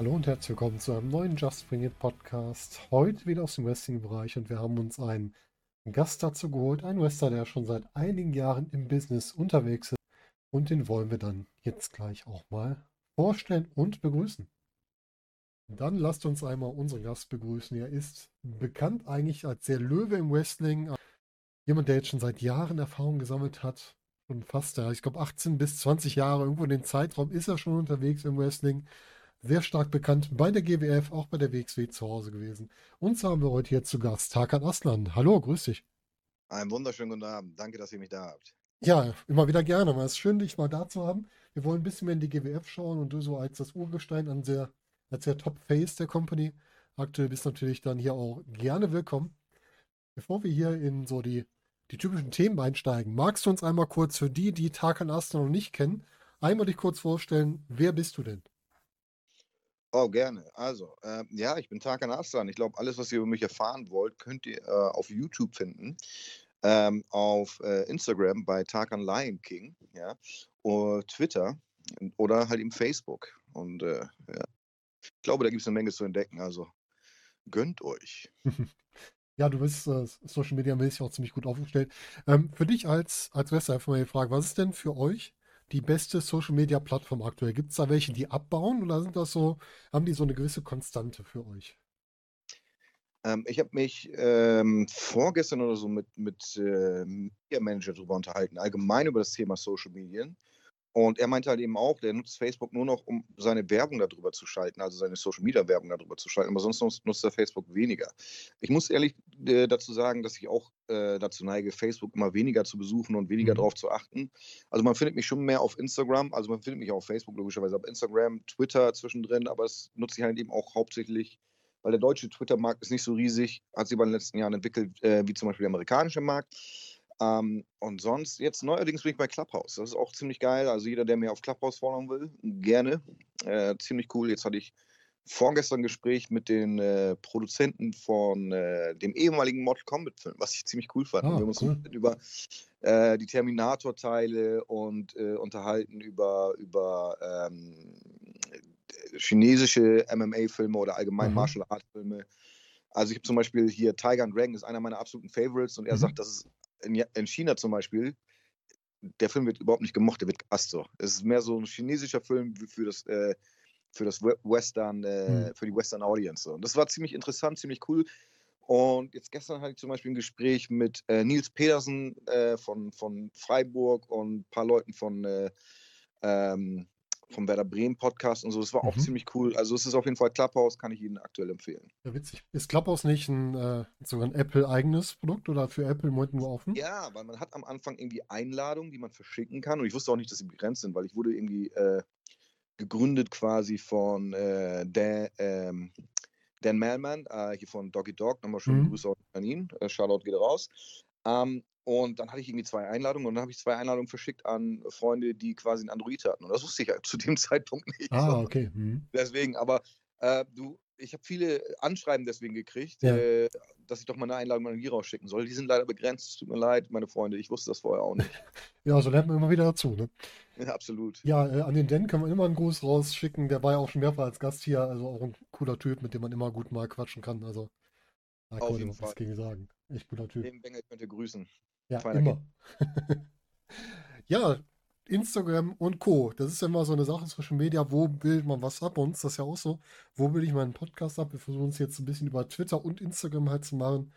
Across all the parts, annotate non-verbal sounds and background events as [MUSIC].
Hallo und herzlich willkommen zu einem neuen Just Bring It Podcast. Heute wieder aus dem Wrestling-Bereich und wir haben uns einen Gast dazu geholt, einen Wrestler, der schon seit einigen Jahren im Business unterwegs ist. Und den wollen wir dann jetzt gleich auch mal vorstellen und begrüßen. Dann lasst uns einmal unseren Gast begrüßen. Er ist bekannt eigentlich als der Löwe im Wrestling. Jemand, der jetzt schon seit Jahren Erfahrung gesammelt hat. Schon fast, ich glaube 18 bis 20 Jahre, irgendwo in den Zeitraum ist er schon unterwegs im Wrestling sehr stark bekannt bei der GWF, auch bei der WXW zu Hause gewesen. Und so haben wir heute hier zu Gast Tarkan Aslan. Hallo, grüß dich. Einen wunderschönen guten Abend. Danke, dass ihr mich da habt. Ja, immer wieder gerne. Es ist schön, dich mal da zu haben. Wir wollen ein bisschen mehr in die GWF schauen und du so als das Urgestein an sehr, als der Top-Face der Company. Aktuell bist natürlich dann hier auch gerne willkommen. Bevor wir hier in so die, die typischen Themen einsteigen, magst du uns einmal kurz für die, die Tarkan Aslan noch nicht kennen, einmal dich kurz vorstellen, wer bist du denn? Oh, gerne. Also, äh, ja, ich bin Tarkan Aslan. Ich glaube, alles, was ihr über mich erfahren wollt, könnt ihr äh, auf YouTube finden, ähm, auf äh, Instagram bei Tarkan Lion King, ja, oder Twitter oder halt im Facebook. Und äh, ja, ich glaube, da gibt es eine Menge zu entdecken. Also, gönnt euch. [LAUGHS] Ja, du bist äh, Social Media mäßig auch ziemlich gut aufgestellt. Ähm, für dich als, als Wrestler einfach mal die Frage, was ist denn für euch die beste Social Media Plattform aktuell? Gibt es da welche, die abbauen oder sind das so, haben die so eine gewisse Konstante für euch? Ähm, ich habe mich ähm, vorgestern oder so mit, mit äh, Media Manager darüber unterhalten, allgemein über das Thema Social Medien. Und er meinte halt eben auch, der nutzt Facebook nur noch, um seine Werbung darüber zu schalten, also seine Social Media Werbung darüber zu schalten, aber sonst nutzt, nutzt er Facebook weniger. Ich muss ehrlich äh, dazu sagen, dass ich auch äh, dazu neige, Facebook immer weniger zu besuchen und weniger mhm. darauf zu achten. Also man findet mich schon mehr auf Instagram, also man findet mich auch auf Facebook logischerweise, aber Instagram, Twitter zwischendrin, aber das nutze ich halt eben auch hauptsächlich, weil der deutsche Twitter-Markt ist nicht so riesig, hat sich über den letzten Jahren entwickelt, äh, wie zum Beispiel der amerikanische Markt. Ähm, und sonst, jetzt neuerdings bin ich bei Clubhouse. Das ist auch ziemlich geil. Also jeder, der mir auf Clubhouse folgen will, gerne. Äh, ziemlich cool. Jetzt hatte ich vorgestern ein Gespräch mit den äh, Produzenten von äh, dem ehemaligen Mortal Kombat-Film, was ich ziemlich cool fand. Ah, wir haben uns cool. über äh, die Terminator-Teile und äh, unterhalten über, über ähm, chinesische MMA-Filme oder allgemein mhm. Martial Art-Filme. Also ich habe zum Beispiel hier Tiger and Dragon ist einer meiner absoluten Favorites und er mhm. sagt, das ist in, in China zum Beispiel, der Film wird überhaupt nicht gemocht, der wird gehasst so. Es ist mehr so ein chinesischer Film für das, äh, für das Western, äh, mhm. für die Western Audience. So. Und das war ziemlich interessant, ziemlich cool. Und jetzt gestern hatte ich zum Beispiel ein Gespräch mit äh, Nils Pedersen äh, von, von Freiburg und ein paar Leuten von äh, ähm, vom Werder Bremen Podcast und so. Das war auch mhm. ziemlich cool. Also es ist auf jeden Fall Clubhouse, kann ich Ihnen aktuell empfehlen. Ja, witzig. Ist Clubhouse nicht ein äh, sogar ein Apple-eigenes Produkt oder für Apple im Moment nur offen? Ja, weil man hat am Anfang irgendwie Einladungen, die man verschicken kann. Und ich wusste auch nicht, dass sie begrenzt sind, weil ich wurde irgendwie äh, gegründet quasi von äh, Dan, ähm, Dan Malman, äh, hier von Doggy Dog. Nochmal schöne mhm. Grüße an ihn. Äh, Shoutout geht raus. Ähm, und dann hatte ich irgendwie zwei Einladungen und dann habe ich zwei Einladungen verschickt an Freunde, die quasi ein Android hatten. Und das wusste ich halt zu dem [LAUGHS] Zeitpunkt nicht. Ah, okay. Mhm. Deswegen, aber äh, du, ich habe viele Anschreiben deswegen gekriegt, ja. äh, dass ich doch mal eine Einladung an die rausschicken soll. Die sind leider begrenzt. Es tut mir leid, meine Freunde. Ich wusste das vorher auch nicht. [LAUGHS] ja, so lernt man immer wieder dazu, ne? Ja, absolut. Ja, äh, an den Den kann man immer einen Gruß rausschicken. Der war ja auch schon mehrfach als Gast hier. Also auch ein cooler Typ, mit dem man immer gut mal quatschen kann. Also, da kann man was gegen sagen. Echt guter Typ. Den Bengel könnt ihr grüßen. Ja, Feiner immer. [LAUGHS] ja, Instagram und Co. Das ist ja immer so eine Sache zwischen Media, wo bildet man was ab? Bei uns ist das ja auch so. Wo bilde ich meinen Podcast ab? Wir versuchen es jetzt ein bisschen über Twitter und Instagram halt zu machen.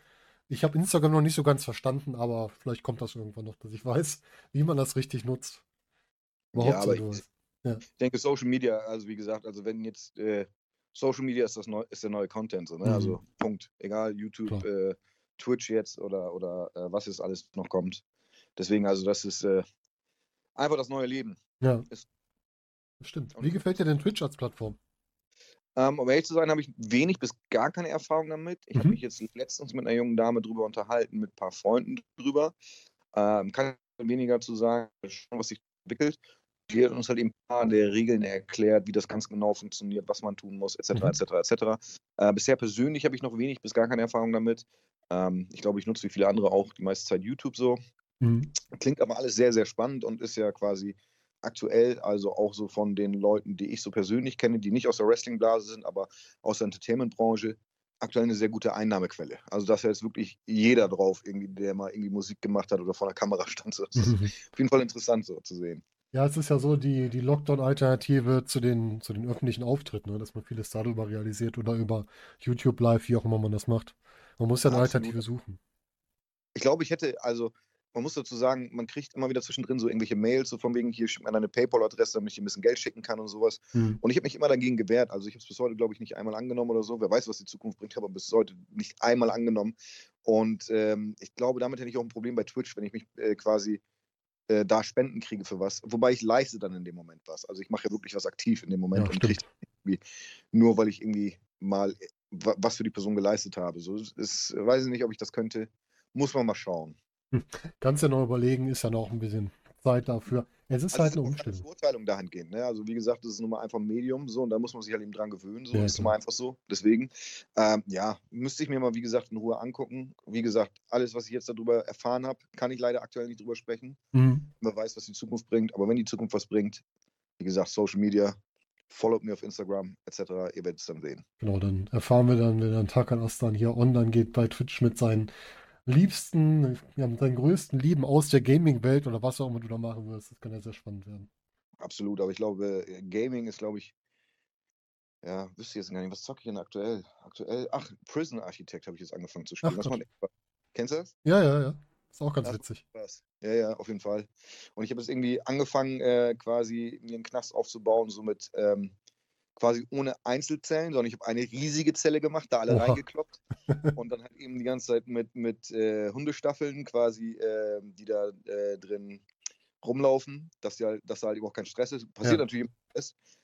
Ich habe Instagram noch nicht so ganz verstanden, aber vielleicht kommt das irgendwann noch, dass ich weiß, wie man das richtig nutzt. Überhaupt ja, aber so ich, ja. ich denke, Social Media, also wie gesagt, also wenn jetzt äh, Social Media ist das neu, ist der neue Content, so, ne? Mhm. Also Punkt. Egal, YouTube, äh, Twitch jetzt oder, oder äh, was jetzt alles noch kommt. Deswegen, also das ist äh, einfach das neue Leben. Ja. Ist, Stimmt. Wie gefällt dir denn Twitch als Plattform? Ähm, um ehrlich zu sein, habe ich wenig bis gar keine Erfahrung damit. Ich mhm. habe mich jetzt letztens mit einer jungen Dame drüber unterhalten, mit ein paar Freunden drüber. Ähm, kann weniger zu sagen, was sich entwickelt. Hat uns halt eben ein paar der Regeln erklärt, wie das ganz genau funktioniert, was man tun muss, etc., etc., etc. bisher persönlich habe ich noch wenig bis gar keine Erfahrung damit. Ähm, ich glaube, ich nutze wie viele andere auch die meiste Zeit YouTube so. Mhm. Klingt aber alles sehr, sehr spannend und ist ja quasi aktuell, also auch so von den Leuten, die ich so persönlich kenne, die nicht aus der Wrestling-Blase sind, aber aus der Entertainment-Branche, aktuell eine sehr gute Einnahmequelle. Also da ist ja jetzt wirklich jeder drauf, irgendwie, der mal irgendwie Musik gemacht hat oder vor der Kamera stand. Das ist Mhm. [LAUGHS] auf jeden Fall interessant so zu sehen. Ja, es ist ja so die, die Lockdown-Alternative zu den, zu den öffentlichen Auftritten, ne? dass man vieles darüber realisiert oder über YouTube Live, wie auch immer man das macht. Man muss ja eine Absolut. Alternative suchen. Ich glaube, ich hätte, also man muss dazu sagen, man kriegt immer wieder zwischendrin so irgendwelche Mails, so von wegen, hier schickt mir deine PayPal-Adresse, damit ich ein bisschen Geld schicken kann und sowas. Mhm. Und ich habe mich immer dagegen gewehrt. Also ich habe es bis heute, glaube ich, nicht einmal angenommen oder so. Wer weiß, was die Zukunft bringt, aber bis heute nicht einmal angenommen. Und ähm, ich glaube, damit hätte ich auch ein Problem bei Twitch, wenn ich mich äh, quasi äh, da Spenden kriege für was. Wobei ich leiste dann in dem Moment was. Also ich mache ja wirklich was aktiv in dem Moment Ja, und kriege irgendwie nur, weil ich irgendwie mal äh, wa- was für die Person geleistet habe. So ist, ist, weiß ich nicht, ob ich das könnte. Muss man mal schauen. Kannst ja noch überlegen, ist ja noch ein bisschen Zeit dafür. Es ist Also halt es ist eine Umstellung. Verurteilung dahingehend. Ne? Also wie gesagt, das ist nun mal einfach ein Medium so und da muss man sich halt eben dran gewöhnen. So Ja, ist nun klar. mal einfach so. Deswegen, ähm, ja, müsste ich mir mal, wie gesagt, in Ruhe angucken. Wie gesagt, alles, was ich jetzt darüber erfahren habe, kann ich leider aktuell nicht drüber sprechen. Mhm. Wer weiß, was die Zukunft bringt. Aber wenn die Zukunft was bringt, wie gesagt, Social Media, followt mir auf Instagram etc. Ihr werdet es dann sehen. Genau, dann erfahren wir dann, wenn dann Takan Aslan hier online geht bei Twitch mit seinen liebsten, ja, mit seinen größten Lieben aus der Gaming-Welt oder was auch immer du da machen wirst. Das kann ja sehr spannend werden. Absolut. Aber ich glaube, äh, Gaming ist, glaube ich, ja, wüsste ich jetzt gar nicht. Was zocke ich denn aktuell? Aktuell, ach, Prison Architect habe ich jetzt angefangen zu spielen. Ach Spaß. Kennst du das? Ja, ja, ja. Ist auch ganz Ja. witzig. Spaß. Ja, ja, auf jeden Fall. Und ich habe jetzt irgendwie angefangen, äh, quasi mir einen Knast aufzubauen, so mit ähm, quasi ohne Einzelzellen, sondern ich habe eine riesige Zelle gemacht, da alle Oha. reingekloppt [LAUGHS] und dann halt eben die ganze Zeit mit, mit äh, Hundestaffeln quasi, äh, die da äh, drin rumlaufen, dass, die halt, dass da halt eben auch kein Stress ist. Passiert Ja. natürlich immer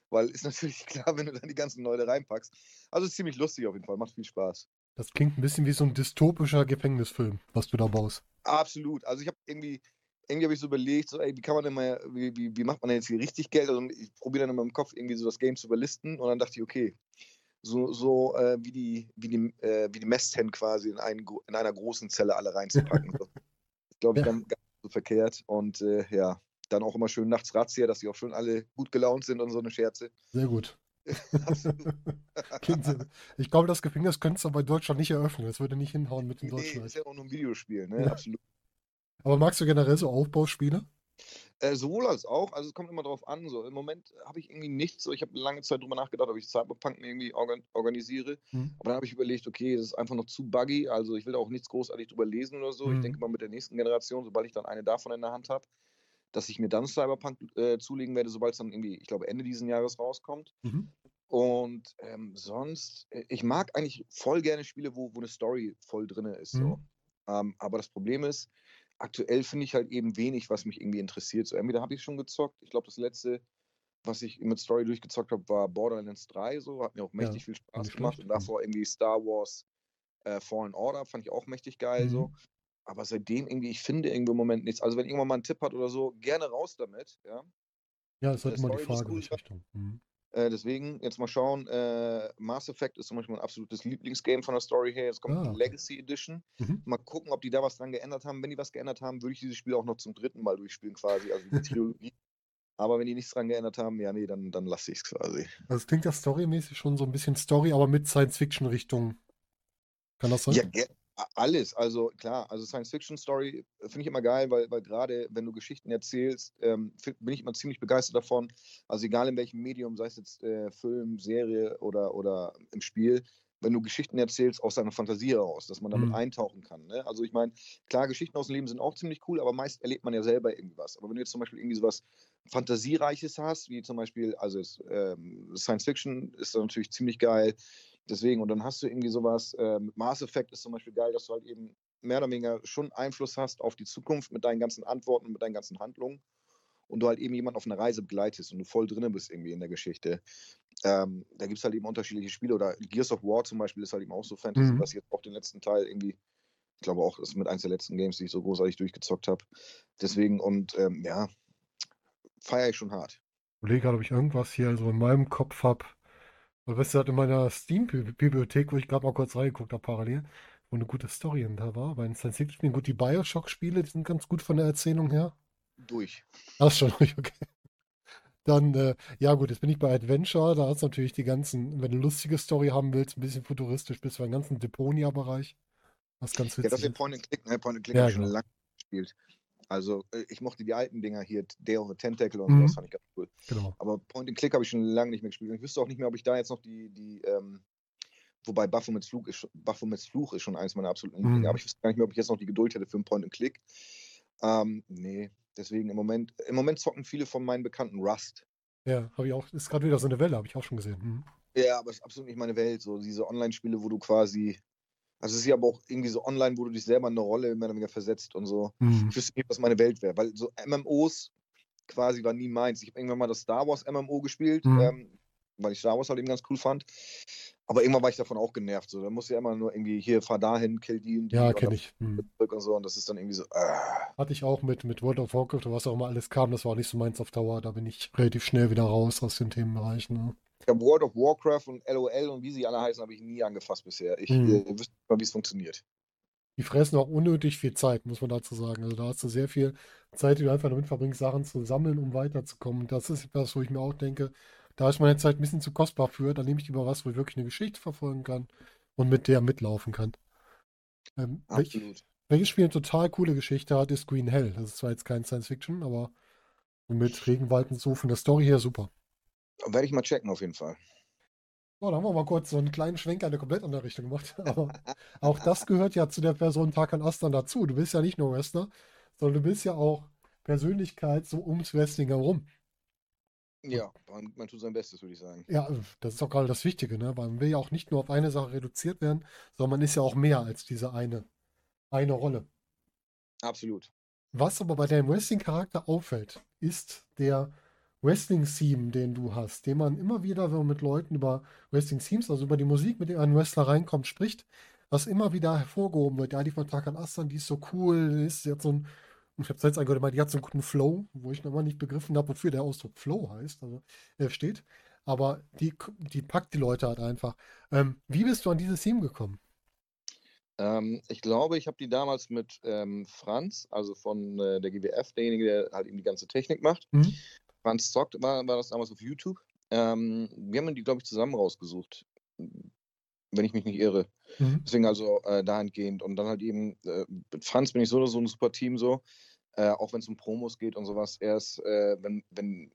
weil ist [LAUGHS] natürlich klar, wenn du dann die ganzen Leute reinpackst. Also ist ziemlich lustig auf jeden Fall, macht viel Spaß. Das klingt ein bisschen wie so ein dystopischer Gefängnisfilm, was du da baust. Absolut. Also ich habe irgendwie, irgendwie habe ich so überlegt, so, ey, wie kann man denn mal, wie, wie, wie macht man denn jetzt hier richtig Geld? Also ich probiere dann in meinem Kopf irgendwie so das Game zu überlisten und dann dachte ich, okay, so, so äh, wie die, wie die, äh, wie die Mesthennen quasi in, einen, in einer großen Zelle alle reinzupacken. so. [LAUGHS] Das glaube ich Ja. ganz, ganz so verkehrt. Und äh, ja, dann auch immer schön nachts Razzia, dass die auch schon alle gut gelaunt sind und so eine Scherze. Sehr gut. [LAUGHS] [LAUGHS] Ich glaube, das Gefängnis könntest du bei Deutschland nicht eröffnen. Das würde nicht hinhauen mit dem nee, Deutschen. ist ja auch nur ein Videospiel, ne? Ja. Absolut. Aber magst du generell so Aufbauspiele? Äh, sowohl als auch, also es kommt immer drauf an. So. Im Moment habe ich irgendwie nichts. So. Ich habe lange Zeit drüber nachgedacht, ob ich Cyberpunk irgendwie organ organisiere. Hm. Aber dann habe ich überlegt, okay, das ist einfach noch zu buggy. Also ich will da auch nichts großartig drüber lesen oder so. Ich Mhm. denke mal mit der nächsten Generation, sobald ich dann eine davon in der Hand habe, dass ich mir dann Cyberpunk äh, zulegen werde, sobald es dann irgendwie, ich glaube, Ende dieses Jahres rauskommt. Mhm. Und ähm, sonst, äh, ich mag eigentlich voll gerne Spiele, wo, wo eine Story voll drin ist. So. Mhm. Ähm, aber das Problem ist, aktuell finde ich halt eben wenig, was mich irgendwie interessiert. So, entweder habe ich schon gezockt. Ich glaube, das letzte, was ich mit Story durchgezockt habe, war Borderlands 3. So, hat mir auch mächtig viel Spaß gemacht. Und davor irgendwie Star Wars äh, Fallen Order, fand ich auch mächtig geil. So. Mhm. Aber seitdem irgendwie, ich finde irgendwie im Moment nichts. Also, wenn irgendwann mal ein Tipp hat oder so, gerne raus damit. Ja. Ja, halt Äh, immer die Frage, welche sein. Richtung. Mhm. Äh, deswegen, jetzt mal schauen. Äh, Mass Effect ist zum Beispiel mein absolutes Lieblingsgame von der Story her. Jetzt kommt Ah, die. Legacy Edition. Mhm. Mal gucken, ob die da was dran geändert haben. Wenn die was geändert haben, würde ich dieses Spiel auch noch zum dritten Mal durchspielen, quasi. Also die Trilogie. [LAUGHS] Aber wenn die nichts dran geändert haben, ja, nee, dann, dann lasse ich es quasi. Also es klingt ja storymäßig schon so ein bisschen Story, aber mit Science-Fiction-Richtung. Kann das sein? Ja, ge- a- alles. Also klar, also Science-Fiction-Story finde ich immer geil, weil, weil gerade wenn du Geschichten erzählst, ähm, bin ich immer ziemlich begeistert davon. Also egal in welchem Medium, sei es jetzt äh, Film, Serie oder, oder im Spiel, wenn du Geschichten erzählst aus deiner Fantasie heraus, dass man damit Mhm. eintauchen kann. Ne? Also ich meine, klar, Geschichten aus dem Leben sind auch ziemlich cool, aber meist erlebt man ja selber irgendwas. Aber wenn du jetzt zum Beispiel irgendwie sowas Fantasiereiches hast, wie zum Beispiel, also ähm, Science Fiction ist natürlich ziemlich geil. Deswegen, und dann hast du irgendwie sowas, äh, mit Mass Effect ist zum Beispiel geil, dass du halt eben mehr oder weniger schon Einfluss hast auf die Zukunft mit deinen ganzen Antworten und mit deinen ganzen Handlungen und du halt eben jemanden auf eine Reise begleitest und du voll drin bist irgendwie in der Geschichte. Ähm, da gibt es halt eben unterschiedliche Spiele oder Gears of War zum Beispiel ist halt eben auch so Fantasy, Mhm. was ich jetzt auch den letzten Teil irgendwie, ich glaube auch, das ist mit eins der letzten Games, die ich so großartig durchgezockt habe. Deswegen und ähm, ja, feiere ich schon hart. Ich überlege gerade, ob ich irgendwas hier so in meinem Kopf habe. Weil, weißt du, halt in meiner Steam-Bibliothek, wo ich gerade mal kurz reingeguckt habe, parallel, wo eine gute Story da war. Bei den Science-Fiction-Spielen, gut, die Bioshock-Spiele, die sind ganz gut von der Erzählung her. Durch. Ist schon ruhig, okay. Dann, äh, ja gut, jetzt bin ich bei Adventure, da ist natürlich die ganzen, wenn du eine lustige Story haben willst, ein bisschen futuristisch, bist du im ganzen Deponia-Bereich. Was ganz Ja, witzig das ist ja. Point and Click, ne? Point and Click Ja, habe ich schon genau. lange gespielt. Also, äh, ich mochte die alten Dinger hier, Day of the Tentacle und Mhm. sowas fand ich ganz cool. Genau. Aber Point and Click habe ich schon lange nicht mehr gespielt. Und ich wüsste auch nicht mehr, ob ich da jetzt noch die, die ähm, wobei Baphomets Fluch ist, Baphomets Fluch ist schon eins meiner absoluten. Mhm. Aber ich wüsste gar nicht mehr, ob ich jetzt noch die Geduld hätte für einen Point and Click. Ähm, nee, deswegen im Moment, im Moment zocken viele von meinen Bekannten Rust. Ja, habe ich auch, ist gerade wieder so eine Welle, habe ich auch schon gesehen. Mhm. Ja, aber es ist absolut nicht meine Welt. So diese Online-Spiele, wo du quasi. Also es ist ja aber auch irgendwie so online, wo du dich selber in eine Rolle mehr oder weniger versetzt und so. Mhm. Ich wüsste nicht, was meine Welt wäre, weil so MMOs quasi war nie meins. Ich habe irgendwann mal das Star Wars MMO gespielt, Mhm. ähm, weil ich Star Wars halt eben ganz cool fand. Aber irgendwann war ich davon auch genervt. So, da musst du ja immer nur irgendwie hier, fahr dahin, kill die und die Ja, kenne ich. Mhm. und so. Und das ist dann irgendwie so. Äh. Hatte ich auch mit, mit World of Warcraft oder was auch immer alles kam, das war nicht so meins auf Dauer. Da bin ich relativ schnell wieder raus aus den Themenbereichen. Ne? Ich habe World of Warcraft und LOL und wie sie alle heißen, habe ich nie angefasst bisher. Ich Mhm. äh, wüsste nicht mal, wie es funktioniert. Die fressen auch unnötig viel Zeit, muss man dazu sagen. Also da hast du sehr viel Zeit, die du einfach damit verbringst, Sachen zu sammeln, um weiterzukommen. Das ist etwas, wo ich mir auch denke, da ist meine Zeit ein bisschen zu kostbar für. Da nehme ich lieber was, wo ich wirklich eine Geschichte verfolgen kann und mit der mitlaufen kann. Ähm, Absolut. welches Spiel eine total coole Geschichte hat, ist Green Hell. Das ist zwar jetzt kein Science Fiction, aber mit Regenwald und so von der Story her super. Werde ich mal checken auf jeden Fall. So, da haben wir mal kurz so einen kleinen Schwenker in eine komplett andere Richtung gemacht. [LAUGHS] Aber auch das gehört ja zu der Person Tarkan Aslan dazu. Du bist ja nicht nur Wrestler, sondern du bist ja auch Persönlichkeit so ums Wrestling herum. Ja, man, man tut sein Bestes, würde ich sagen. Ja, das ist auch gerade das Wichtige, ne? Weil man will ja auch nicht nur auf eine Sache reduziert werden, sondern man ist ja auch mehr als diese eine, eine Rolle. Absolut. Was aber bei deinem Wrestling-Charakter auffällt, ist der Wrestling-Theme, den du hast, den man immer wieder, wenn man mit Leuten über Wrestling-Themes, also über die Musik, mit der ein Wrestler reinkommt, spricht, was immer wieder hervorgehoben wird. Ja, die von Tarkan Aslan, die ist so cool, die ist jetzt so ein, ich habe jetzt angehört, die hat so einen guten Flow, wo ich noch mal nicht begriffen habe, wofür der Ausdruck Flow heißt, also äh, steht. Aber die, die packt die Leute halt einfach. Ähm, wie bist du an dieses Theme gekommen? Ähm, ich glaube, ich habe die damals mit ähm, Franz, also von äh, der GWF, derjenige, der halt eben die ganze Technik macht. Mhm. Franz zockt, war, war das damals auf YouTube. Ähm, wir haben die, glaube ich, zusammen rausgesucht. Wenn ich mich nicht irre. Mhm. Deswegen also äh, dahingehend. Und dann halt eben, äh, mit Franz bin ich so oder so ein super Team so. Äh, auch wenn es um Promos geht und sowas. Er ist, äh, wenn, wenn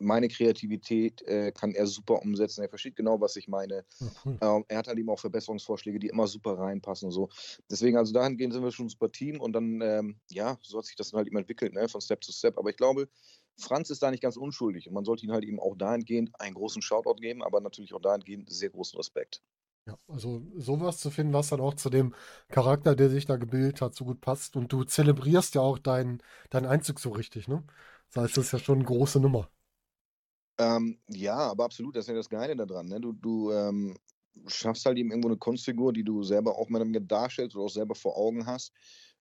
meine Kreativität äh, kann er super umsetzen. Er versteht genau, was ich meine. Ja, cool. Ähm, er hat halt eben auch Verbesserungsvorschläge, die immer super reinpassen und so. Deswegen, also dahingehend sind wir schon ein super Team und dann, ähm, ja, so hat sich das dann halt eben entwickelt, ne, von Step zu Step. Aber ich glaube, Franz ist da nicht ganz unschuldig und man sollte ihm halt eben auch dahingehend einen großen Shoutout geben, aber natürlich auch dahingehend sehr großen Respekt. Ja, also sowas zu finden, was dann auch zu dem Charakter, der sich da gebildet hat, so gut passt. Und du zelebrierst ja auch deinen, deinen Einzug so richtig, ne? Das heißt, das ist ja schon eine große Nummer. Ähm, ja, aber absolut, das ist ja das Geile daran. Ne? Du, du ähm, schaffst halt eben irgendwo eine Kunstfigur, die du selber auch mal darstellst oder auch selber vor Augen hast.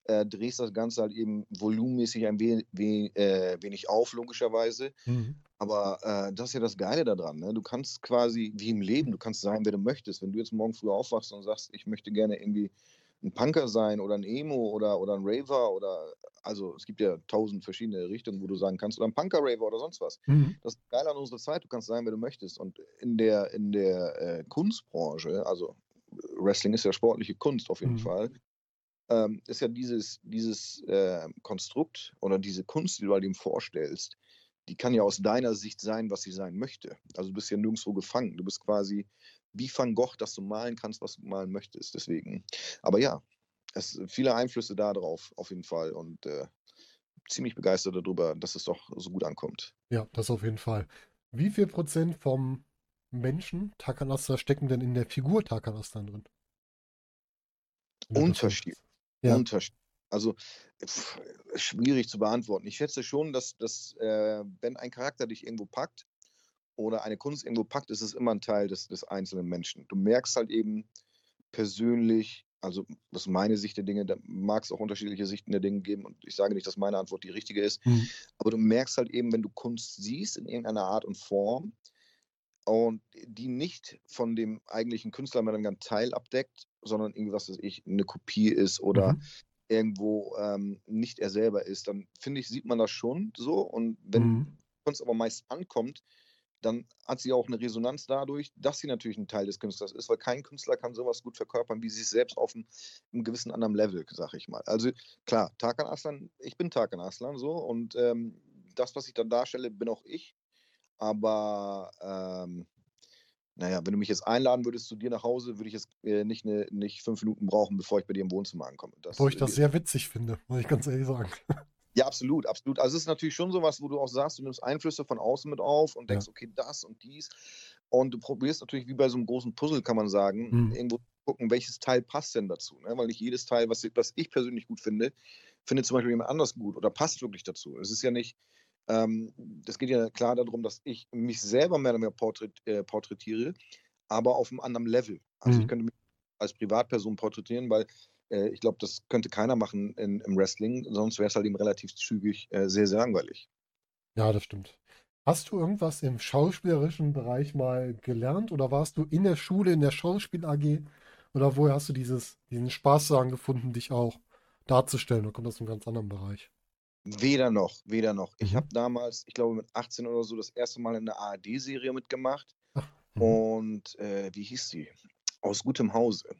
Äh, drehst das Ganze halt eben volumenmäßig ein we we äh, wenig auf, logischerweise. Mhm. Aber äh, das ist ja das Geile daran. Ne? Du kannst quasi, wie im Leben, du kannst sein, wer du möchtest. Wenn du jetzt morgen früh aufwachst und sagst, ich möchte gerne irgendwie ein Punker sein oder ein Emo oder, oder ein Raver oder, also es gibt ja tausend verschiedene Richtungen, wo du sagen kannst, oder ein Punker-Raver oder sonst was. Mhm. Das ist geil an unserer Zeit, du kannst sein, wer du möchtest. Und in der, in der äh, Kunstbranche, also Wrestling ist ja sportliche Kunst auf jeden Mhm. Fall, ähm, ist ja dieses, dieses äh, Konstrukt oder diese Kunst, die du halt ihm vorstellst, die kann ja aus deiner Sicht sein, was sie sein möchte. Also du bist ja nirgendwo gefangen. Du bist quasi wie Van Gogh, dass du malen kannst, was du malen möchtest. Deswegen. Aber ja, es sind viele Einflüsse da drauf, auf jeden Fall. Und äh, ziemlich begeistert darüber, dass es doch so gut ankommt. Ja, das auf jeden Fall. Wie viel Prozent vom Menschen Tarkan Aslan stecken denn in der Figur Tarkan Aslan drin? Wenn du das Unterschied. Ja. Unterschied. Also pff, schwierig zu beantworten. Ich schätze schon, dass, dass äh, wenn ein Charakter dich irgendwo packt oder eine Kunst irgendwo packt, ist es immer ein Teil des, des einzelnen Menschen. Du merkst halt eben persönlich, also das ist meine Sicht der Dinge, da mag es auch unterschiedliche Sichten der Dinge geben und ich sage nicht, dass meine Antwort die richtige ist, Mhm. aber du merkst halt eben, wenn du Kunst siehst in irgendeiner Art und Form und die nicht von dem eigentlichen Künstler mehr dann ganz Teil abdeckt, sondern irgendwie, was weiß ich, eine Kopie ist oder Mhm. irgendwo ähm, nicht er selber ist, dann finde ich, sieht man das schon so. Und wenn Mhm. Kunst aber meist ankommt, dann hat sie auch eine Resonanz dadurch, dass sie natürlich ein Teil des Künstlers ist, weil kein Künstler kann sowas gut verkörpern wie sich selbst auf einem, einem gewissen anderen Level, sag ich mal. Also klar, Tarkan Aslan, ich bin Tarkan Aslan so und ähm, das, was ich dann darstelle, bin auch ich. Aber ähm, naja, wenn du mich jetzt einladen würdest zu dir nach Hause, würde ich jetzt äh, nicht, ne, nicht fünf Minuten brauchen, bevor ich bei dir im Wohnzimmer ankomme. Das, Wo ich das sehr witzig finde, muss ich ganz ehrlich sagen. [LAUGHS] Ja, absolut, absolut. Also es ist natürlich schon sowas, wo du auch sagst, du nimmst Einflüsse von außen mit auf und denkst, ja. okay, das und dies. Und du probierst natürlich wie bei so einem großen Puzzle, kann man sagen, mhm. irgendwo gucken, welches Teil passt denn dazu. Ne? Weil nicht jedes Teil, was, was ich persönlich gut finde, findet zum Beispiel jemand anders gut oder passt wirklich dazu. Es ist ja nicht, ähm, das geht ja klar darum, dass ich mich selber mehr oder mehr porträt, äh, porträtiere, aber auf einem anderen Level. Also mhm. ich könnte mich als Privatperson porträtieren, weil äh, ich glaube, das könnte keiner machen in, im Wrestling, sonst wäre es halt eben relativ zügig äh, sehr, sehr langweilig. Ja, das stimmt. Hast du irgendwas im schauspielerischen Bereich mal gelernt oder warst du in der Schule, in der Schauspiel AG? Oder woher hast du dieses, diesen Spaß daran gefunden, dich auch darzustellen? Oder kommt das aus einem ganz anderen Bereich? Weder noch, weder noch. Ich mhm. habe damals, ich glaube mit 18 oder so, das erste Mal in der ARD-Serie mitgemacht. Ach, mhm. und äh, wie hieß die? Aus gutem Hause.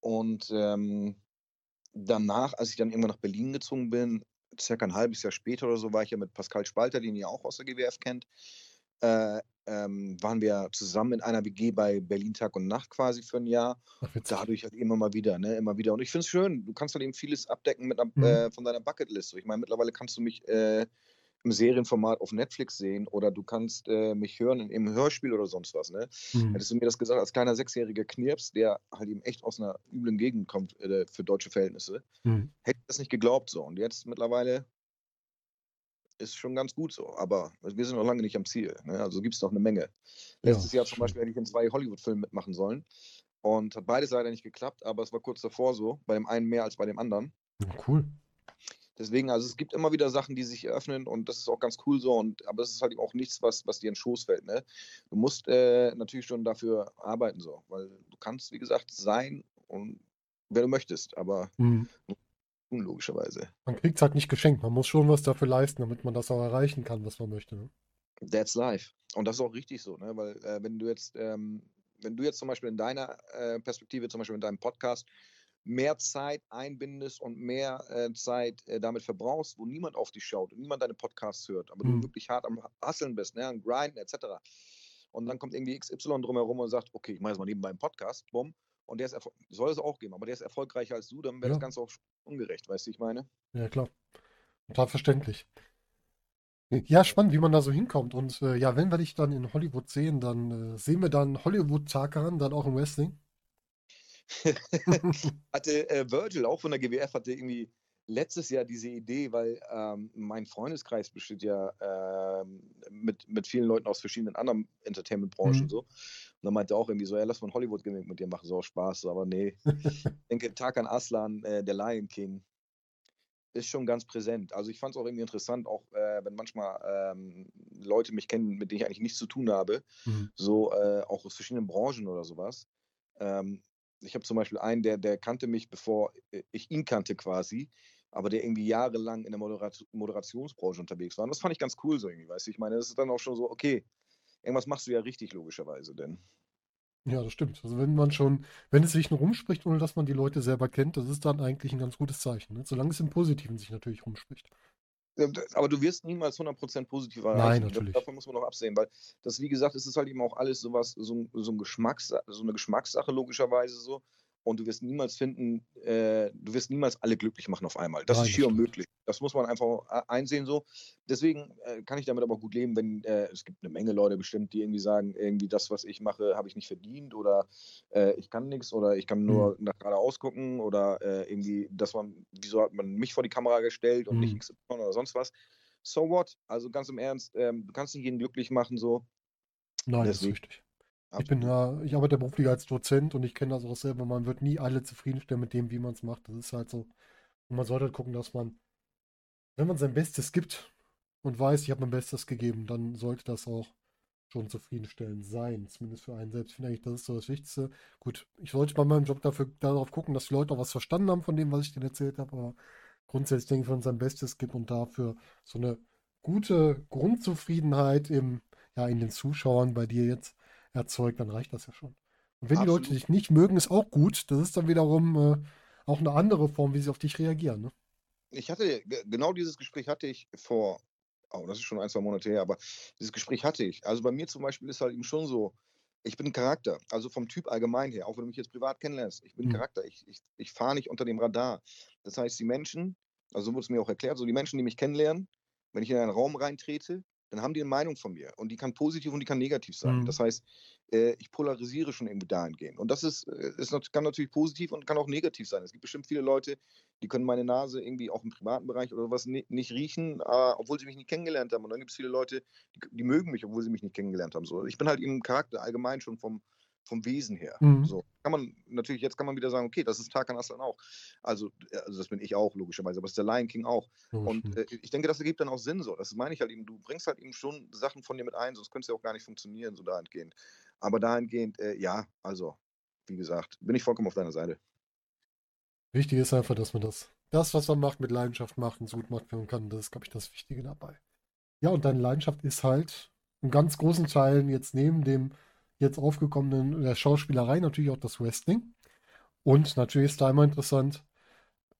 Und ähm, danach, als ich dann irgendwann nach Berlin gezogen bin, circa ein halbes Jahr später oder so, war ich ja mit Pascal Spalter, den ihr auch aus der GWF kennt, äh, ähm, waren wir zusammen in einer WG bei Berlin Tag und Nacht quasi für ein Jahr. Ach, Dadurch halt immer mal wieder, ne, immer wieder. Und ich finde es schön, du kannst halt eben vieles abdecken mit einer, mhm. äh, von deiner Bucketlist. Ich meine, mittlerweile kannst du mich äh, im Serienformat auf Netflix sehen oder du kannst äh, mich hören im Hörspiel oder sonst was. Ne? Mhm. Hättest du mir das gesagt als kleiner sechsjähriger Knirps, der halt eben echt aus einer üblen Gegend kommt äh, für deutsche Verhältnisse, mhm. hätte ich das nicht geglaubt so. Und jetzt mittlerweile ist schon ganz gut so, aber wir sind noch lange nicht am Ziel. Ne? Also gibt es noch eine Menge. Letztes ja, Jahr zum Beispiel hätte ich in zwei Hollywood-Filmen mitmachen sollen und hat beides leider nicht geklappt, aber es war kurz davor so, bei dem einen mehr als bei dem anderen. Ja, cool. Deswegen, also es gibt immer wieder Sachen, die sich eröffnen und das ist auch ganz cool so. Und aber es ist halt auch nichts, was, was dir in den Schoß fällt. Ne? Du musst äh, natürlich schon dafür arbeiten, so, weil du kannst, wie gesagt, sein und wer du möchtest, aber mhm. Logischerweise. Man kriegt es halt nicht geschenkt. Man muss schon was dafür leisten, damit man das auch erreichen kann, was man möchte. Ne? That's life. Und das ist auch richtig so, ne? Weil äh, wenn du jetzt, ähm, wenn du jetzt zum Beispiel in deiner äh, Perspektive, zum Beispiel in deinem Podcast, mehr Zeit einbindest und mehr äh, Zeit äh, damit verbrauchst, wo niemand auf dich schaut und niemand deine Podcasts hört, aber mhm. du wirklich hart am Hasseln bist, ne, am Grinden etc. Und dann kommt irgendwie XY drumherum und sagt, okay, ich mache jetzt mal nebenbei einen Podcast, bumm, und der ist soll es auch geben, aber der ist erfolgreicher als du, dann wäre ja. das Ganze auch ungerecht, weißt du, ich meine? Ja, klar. Total verständlich. Ja, spannend, wie man da so hinkommt. Und äh, ja, wenn wir dich dann in Hollywood sehen, dann äh, sehen wir dann Hollywood-Tarkan, dann auch im Wrestling. [LAUGHS] hatte äh, Virgil auch von der GWF hatte irgendwie letztes Jahr diese Idee, weil ähm, mein Freundeskreis besteht ja ähm, mit, mit vielen Leuten aus verschiedenen anderen Entertainment-Branchen mhm. so. Und dann meinte er auch irgendwie so, ja, lass mal ein Hollywood-Gimmick mit dir machen, so Spaß. Aber nee, ich [LAUGHS] denke, Tarkan Aslan, äh, der Lion King, ist schon ganz präsent. Also ich fand es auch irgendwie interessant, auch äh, wenn manchmal ähm, Leute mich kennen, mit denen ich eigentlich nichts zu tun habe, mhm. so äh, auch aus verschiedenen Branchen oder sowas. Ähm, ich habe zum Beispiel einen, der, der kannte mich, bevor äh, ich ihn kannte quasi, aber der irgendwie jahrelang in der Moderat Moderationsbranche unterwegs war. Und das fand ich ganz cool so irgendwie, weißt du? Ich meine, das ist dann auch schon so, okay, irgendwas machst du ja richtig, logischerweise, denn. Ja, das stimmt. Also wenn man schon, wenn es sich nur rumspricht, ohne dass man die Leute selber kennt, das ist dann eigentlich ein ganz gutes Zeichen. Ne? Solange es im Positiven sich natürlich rumspricht. Aber du wirst niemals 100% positiv erreichen. Nein, natürlich. Davon muss man auch absehen, weil das, wie gesagt, es ist halt eben auch alles sowas, so, so, ein Geschmacks, so eine Geschmackssache logischerweise so und du wirst niemals finden, äh, du wirst niemals alle glücklich machen auf einmal. Das Nein, ist schier unmöglich. Das muss man einfach einsehen so. Deswegen äh, kann ich damit aber gut leben, wenn äh, es gibt eine Menge Leute bestimmt, die irgendwie sagen, irgendwie das, was ich mache, habe ich nicht verdient oder äh, ich kann nichts oder ich kann nur mhm. nach geradeaus gucken oder äh, irgendwie, dass man, wieso hat man mich vor die Kamera gestellt und mhm. nicht XY oder sonst was. So what? Also ganz im Ernst, ähm, du kannst nicht jeden glücklich machen so. Nein, Deswegen. das ist richtig. Ich bin ja, ich arbeite beruflich als Dozent und ich kenne das auch selber. Man wird nie alle zufriedenstellen mit dem, wie man es macht. Das ist halt so. Und man sollte halt gucken, dass man, wenn man sein Bestes gibt und weiß, ich habe mein Bestes gegeben, dann sollte das auch schon zufriedenstellend sein. Zumindest für einen selbst. Ich finde eigentlich, das ist so das Wichtigste. Gut, ich sollte bei meinem Job dafür darauf gucken, dass die Leute auch was verstanden haben von dem, was ich denen erzählt habe. Aber grundsätzlich denke ich, wenn man sein Bestes gibt und dafür so eine gute Grundzufriedenheit im, ja, in den Zuschauern bei dir jetzt erzeugt, dann reicht das ja schon. Und wenn die Leute Absolut. dich nicht mögen, ist auch gut. Das ist dann wiederum äh, auch eine andere Form, wie sie auf dich reagieren. Ne? Ich hatte, ge- genau dieses Gespräch hatte ich vor, oh, das ist schon ein, zwei Monate her, aber dieses Gespräch hatte ich. Also bei mir zum Beispiel ist halt eben schon so, ich bin ein Charakter, also vom Typ allgemein her, auch wenn du mich jetzt privat kennenlernst, ich bin ein Hm. Charakter, ich, ich, ich fahre nicht unter dem Radar. Das heißt, die Menschen, also so wurde es mir auch erklärt, so die Menschen, die mich kennenlernen, wenn ich in einen Raum reintrete, dann haben die eine Meinung von mir und die kann positiv und die kann negativ sein. Hm. Das heißt, äh, ich polarisiere schon irgendwie dahingehend. Und das ist, äh, ist, kann natürlich positiv und kann auch negativ sein. Es gibt bestimmt viele Leute, die können meine Nase irgendwie auch im privaten Bereich oder was ni nicht riechen, äh, obwohl sie mich nicht kennengelernt haben. Und dann gibt es viele Leute, die, die mögen mich, obwohl sie mich nicht kennengelernt haben. So, ich bin halt eben ein Charakter allgemein schon vom, vom Wesen her. Mhm. So kann man natürlich, jetzt kann man wieder sagen, okay, das ist Tarkan Aslan auch. Also, äh, also das bin ich auch, logischerweise, aber das ist der Lion King auch. Logisch, Und äh, ich denke, das ergibt dann auch Sinn so. Das meine ich halt eben. Du bringst halt eben schon Sachen von dir mit ein, sonst könnte es ja auch gar nicht funktionieren, so dahingehend. Aber dahingehend, äh, ja, also, wie gesagt, bin ich vollkommen auf deiner Seite. Wichtig ist einfach, dass man das, das, was man macht, mit Leidenschaft macht und so gut machen kann. Das ist, glaube ich, das Wichtige dabei. Ja, und deine Leidenschaft ist halt in ganz großen Teilen jetzt neben dem jetzt aufgekommenen der Schauspielerei natürlich auch das Wrestling. Und natürlich ist da immer interessant,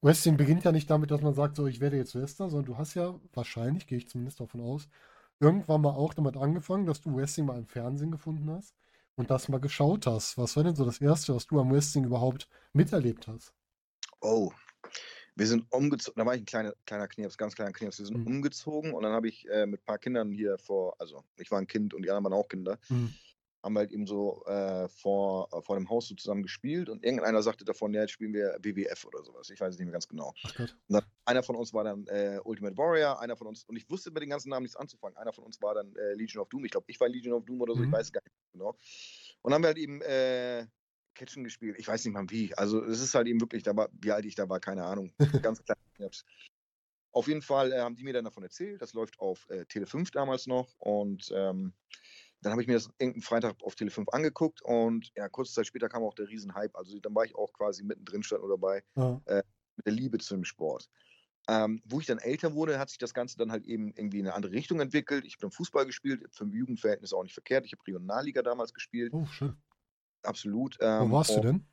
Wrestling beginnt ja nicht damit, dass man sagt, so, ich werde jetzt Wrestler, sondern du hast ja wahrscheinlich, gehe ich zumindest davon aus, irgendwann mal auch damit angefangen, dass du Wrestling mal im Fernsehen gefunden hast und das mal geschaut hast. Was war denn so das Erste, was du am Wrestling überhaupt miterlebt hast? Oh, wir sind umgezogen, da war ich ein kleiner, kleiner Knirps, ganz kleiner Knirps. Wir sind Mhm. umgezogen und dann habe ich äh, mit ein paar Kindern hier vor, also ich war ein Kind und die anderen waren auch Kinder, Mhm. Haben wir halt eben so äh, vor, äh, vor dem Haus so zusammen gespielt und irgendeiner sagte davon, ja, jetzt spielen wir WWF oder sowas. Ich weiß es nicht mehr ganz genau. Ach Gott. Und dann, einer von uns war dann äh, Ultimate Warrior, einer von uns, und ich wusste mit den ganzen Namen nichts anzufangen. Einer von uns war dann äh, Legion of Doom. Ich glaube, ich war Legion of Doom oder so, Mhm. ich weiß gar nicht genau. Und dann haben wir halt eben äh, Catchen gespielt. Ich weiß nicht mal wie. Also es ist halt eben wirklich, da war, wie alt ich da war, keine Ahnung. [LAUGHS] Ganz klein. Auf jeden Fall äh, haben die mir dann davon erzählt. Das läuft auf äh, Tele 5 damals noch. Und ähm, dann habe ich mir das irgendeinen Freitag auf Tele 5 angeguckt und ja, kurze Zeit später kam auch der Riesenhype. Also dann war ich auch quasi mittendrin stand nur dabei Ja. mit der Liebe zu dem Sport. Ähm, wo ich dann älter wurde, hat sich das Ganze dann halt eben irgendwie in eine andere Richtung entwickelt. Ich habe dann Fußball gespielt, für ein Jugendverhältnis auch nicht verkehrt. Ich habe Regionalliga damals gespielt, Oh, schön. absolut. Wo Ähm, warst du denn?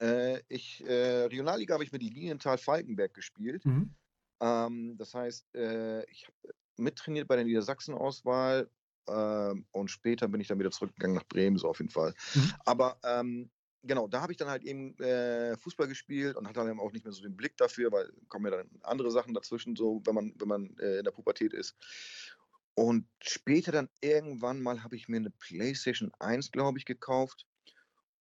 Äh, ich, äh, Regionalliga habe ich mit Lilienthal-Falkenberg gespielt. Mhm. Ähm, das heißt, äh, ich habe mittrainiert bei der Niedersachsen-Auswahl ähm, und später bin ich dann wieder zurückgegangen nach Bremen, so auf jeden Fall. Mhm. Aber ähm, genau, da habe ich dann halt eben äh, Fußball gespielt und hatte dann eben auch nicht mehr so den Blick dafür, weil kommen ja dann andere Sachen dazwischen, so wenn man, wenn man äh, in der Pubertät ist. Und später dann irgendwann mal habe ich mir eine PlayStation 1, glaube ich, gekauft.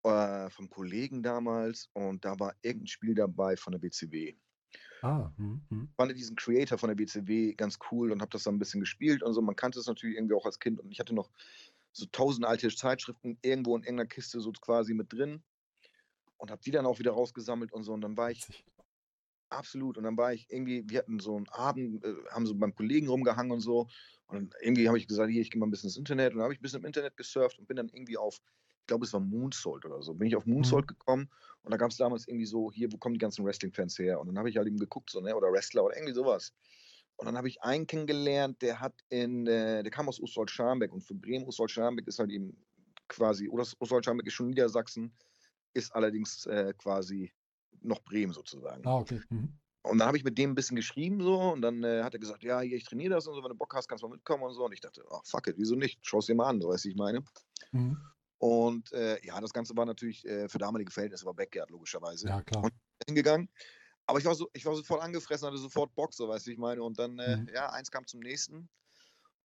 Äh, vom Kollegen damals und da war irgendein Spiel dabei von der BCW Ah, mhm. mhm. fand diesen Creator von der BCW ganz cool und habe das dann ein bisschen gespielt und so. Man kannte es natürlich irgendwie auch als Kind und ich hatte noch so tausend alte Zeitschriften irgendwo in irgendeiner Kiste so quasi mit drin und habe die dann auch wieder rausgesammelt und so. Und dann war ich absolut und dann war ich irgendwie, wir hatten so einen Abend, äh, haben so beim Kollegen rumgehangen und so und irgendwie habe ich gesagt, hier, ich gehe mal ein bisschen ins Internet und dann habe ich ein bisschen im Internet gesurft und bin dann irgendwie auf, glaube, es war Moonsault oder so, bin ich auf Moonsault Mhm. gekommen und da gab es damals irgendwie so, hier, wo kommen die ganzen Wrestling-Fans her? Und dann habe ich halt eben geguckt, so, ne, oder Wrestler oder irgendwie sowas. Und dann habe ich einen kennengelernt, der hat in, äh, der kam aus Ostwald-Scharmbeck und für Bremen, Ostwald-Scharmbeck ist halt eben quasi, oder Ostwald-Scharmbeck ist schon Niedersachsen, ist allerdings äh, quasi noch Bremen sozusagen. Ah, okay. Mhm. Und dann habe ich mit dem ein bisschen geschrieben so und dann äh, hat er gesagt, ja, hier, ich trainiere das und so, wenn du Bock hast, kannst du mal mitkommen und so. Und ich dachte, ach, fuck it, wieso nicht? Schau es dir mal an, so weißt du, ich meine. Mhm. Und äh, ja, das Ganze war natürlich äh, für damalige Verhältnisse war Backyard, logischerweise. Ja, klar. Und hingegangen. Aber ich war so, ich war sofort angefressen, hatte sofort Bock, so weißt du, ich meine. Und dann, äh, Mhm. ja, eins kam zum nächsten.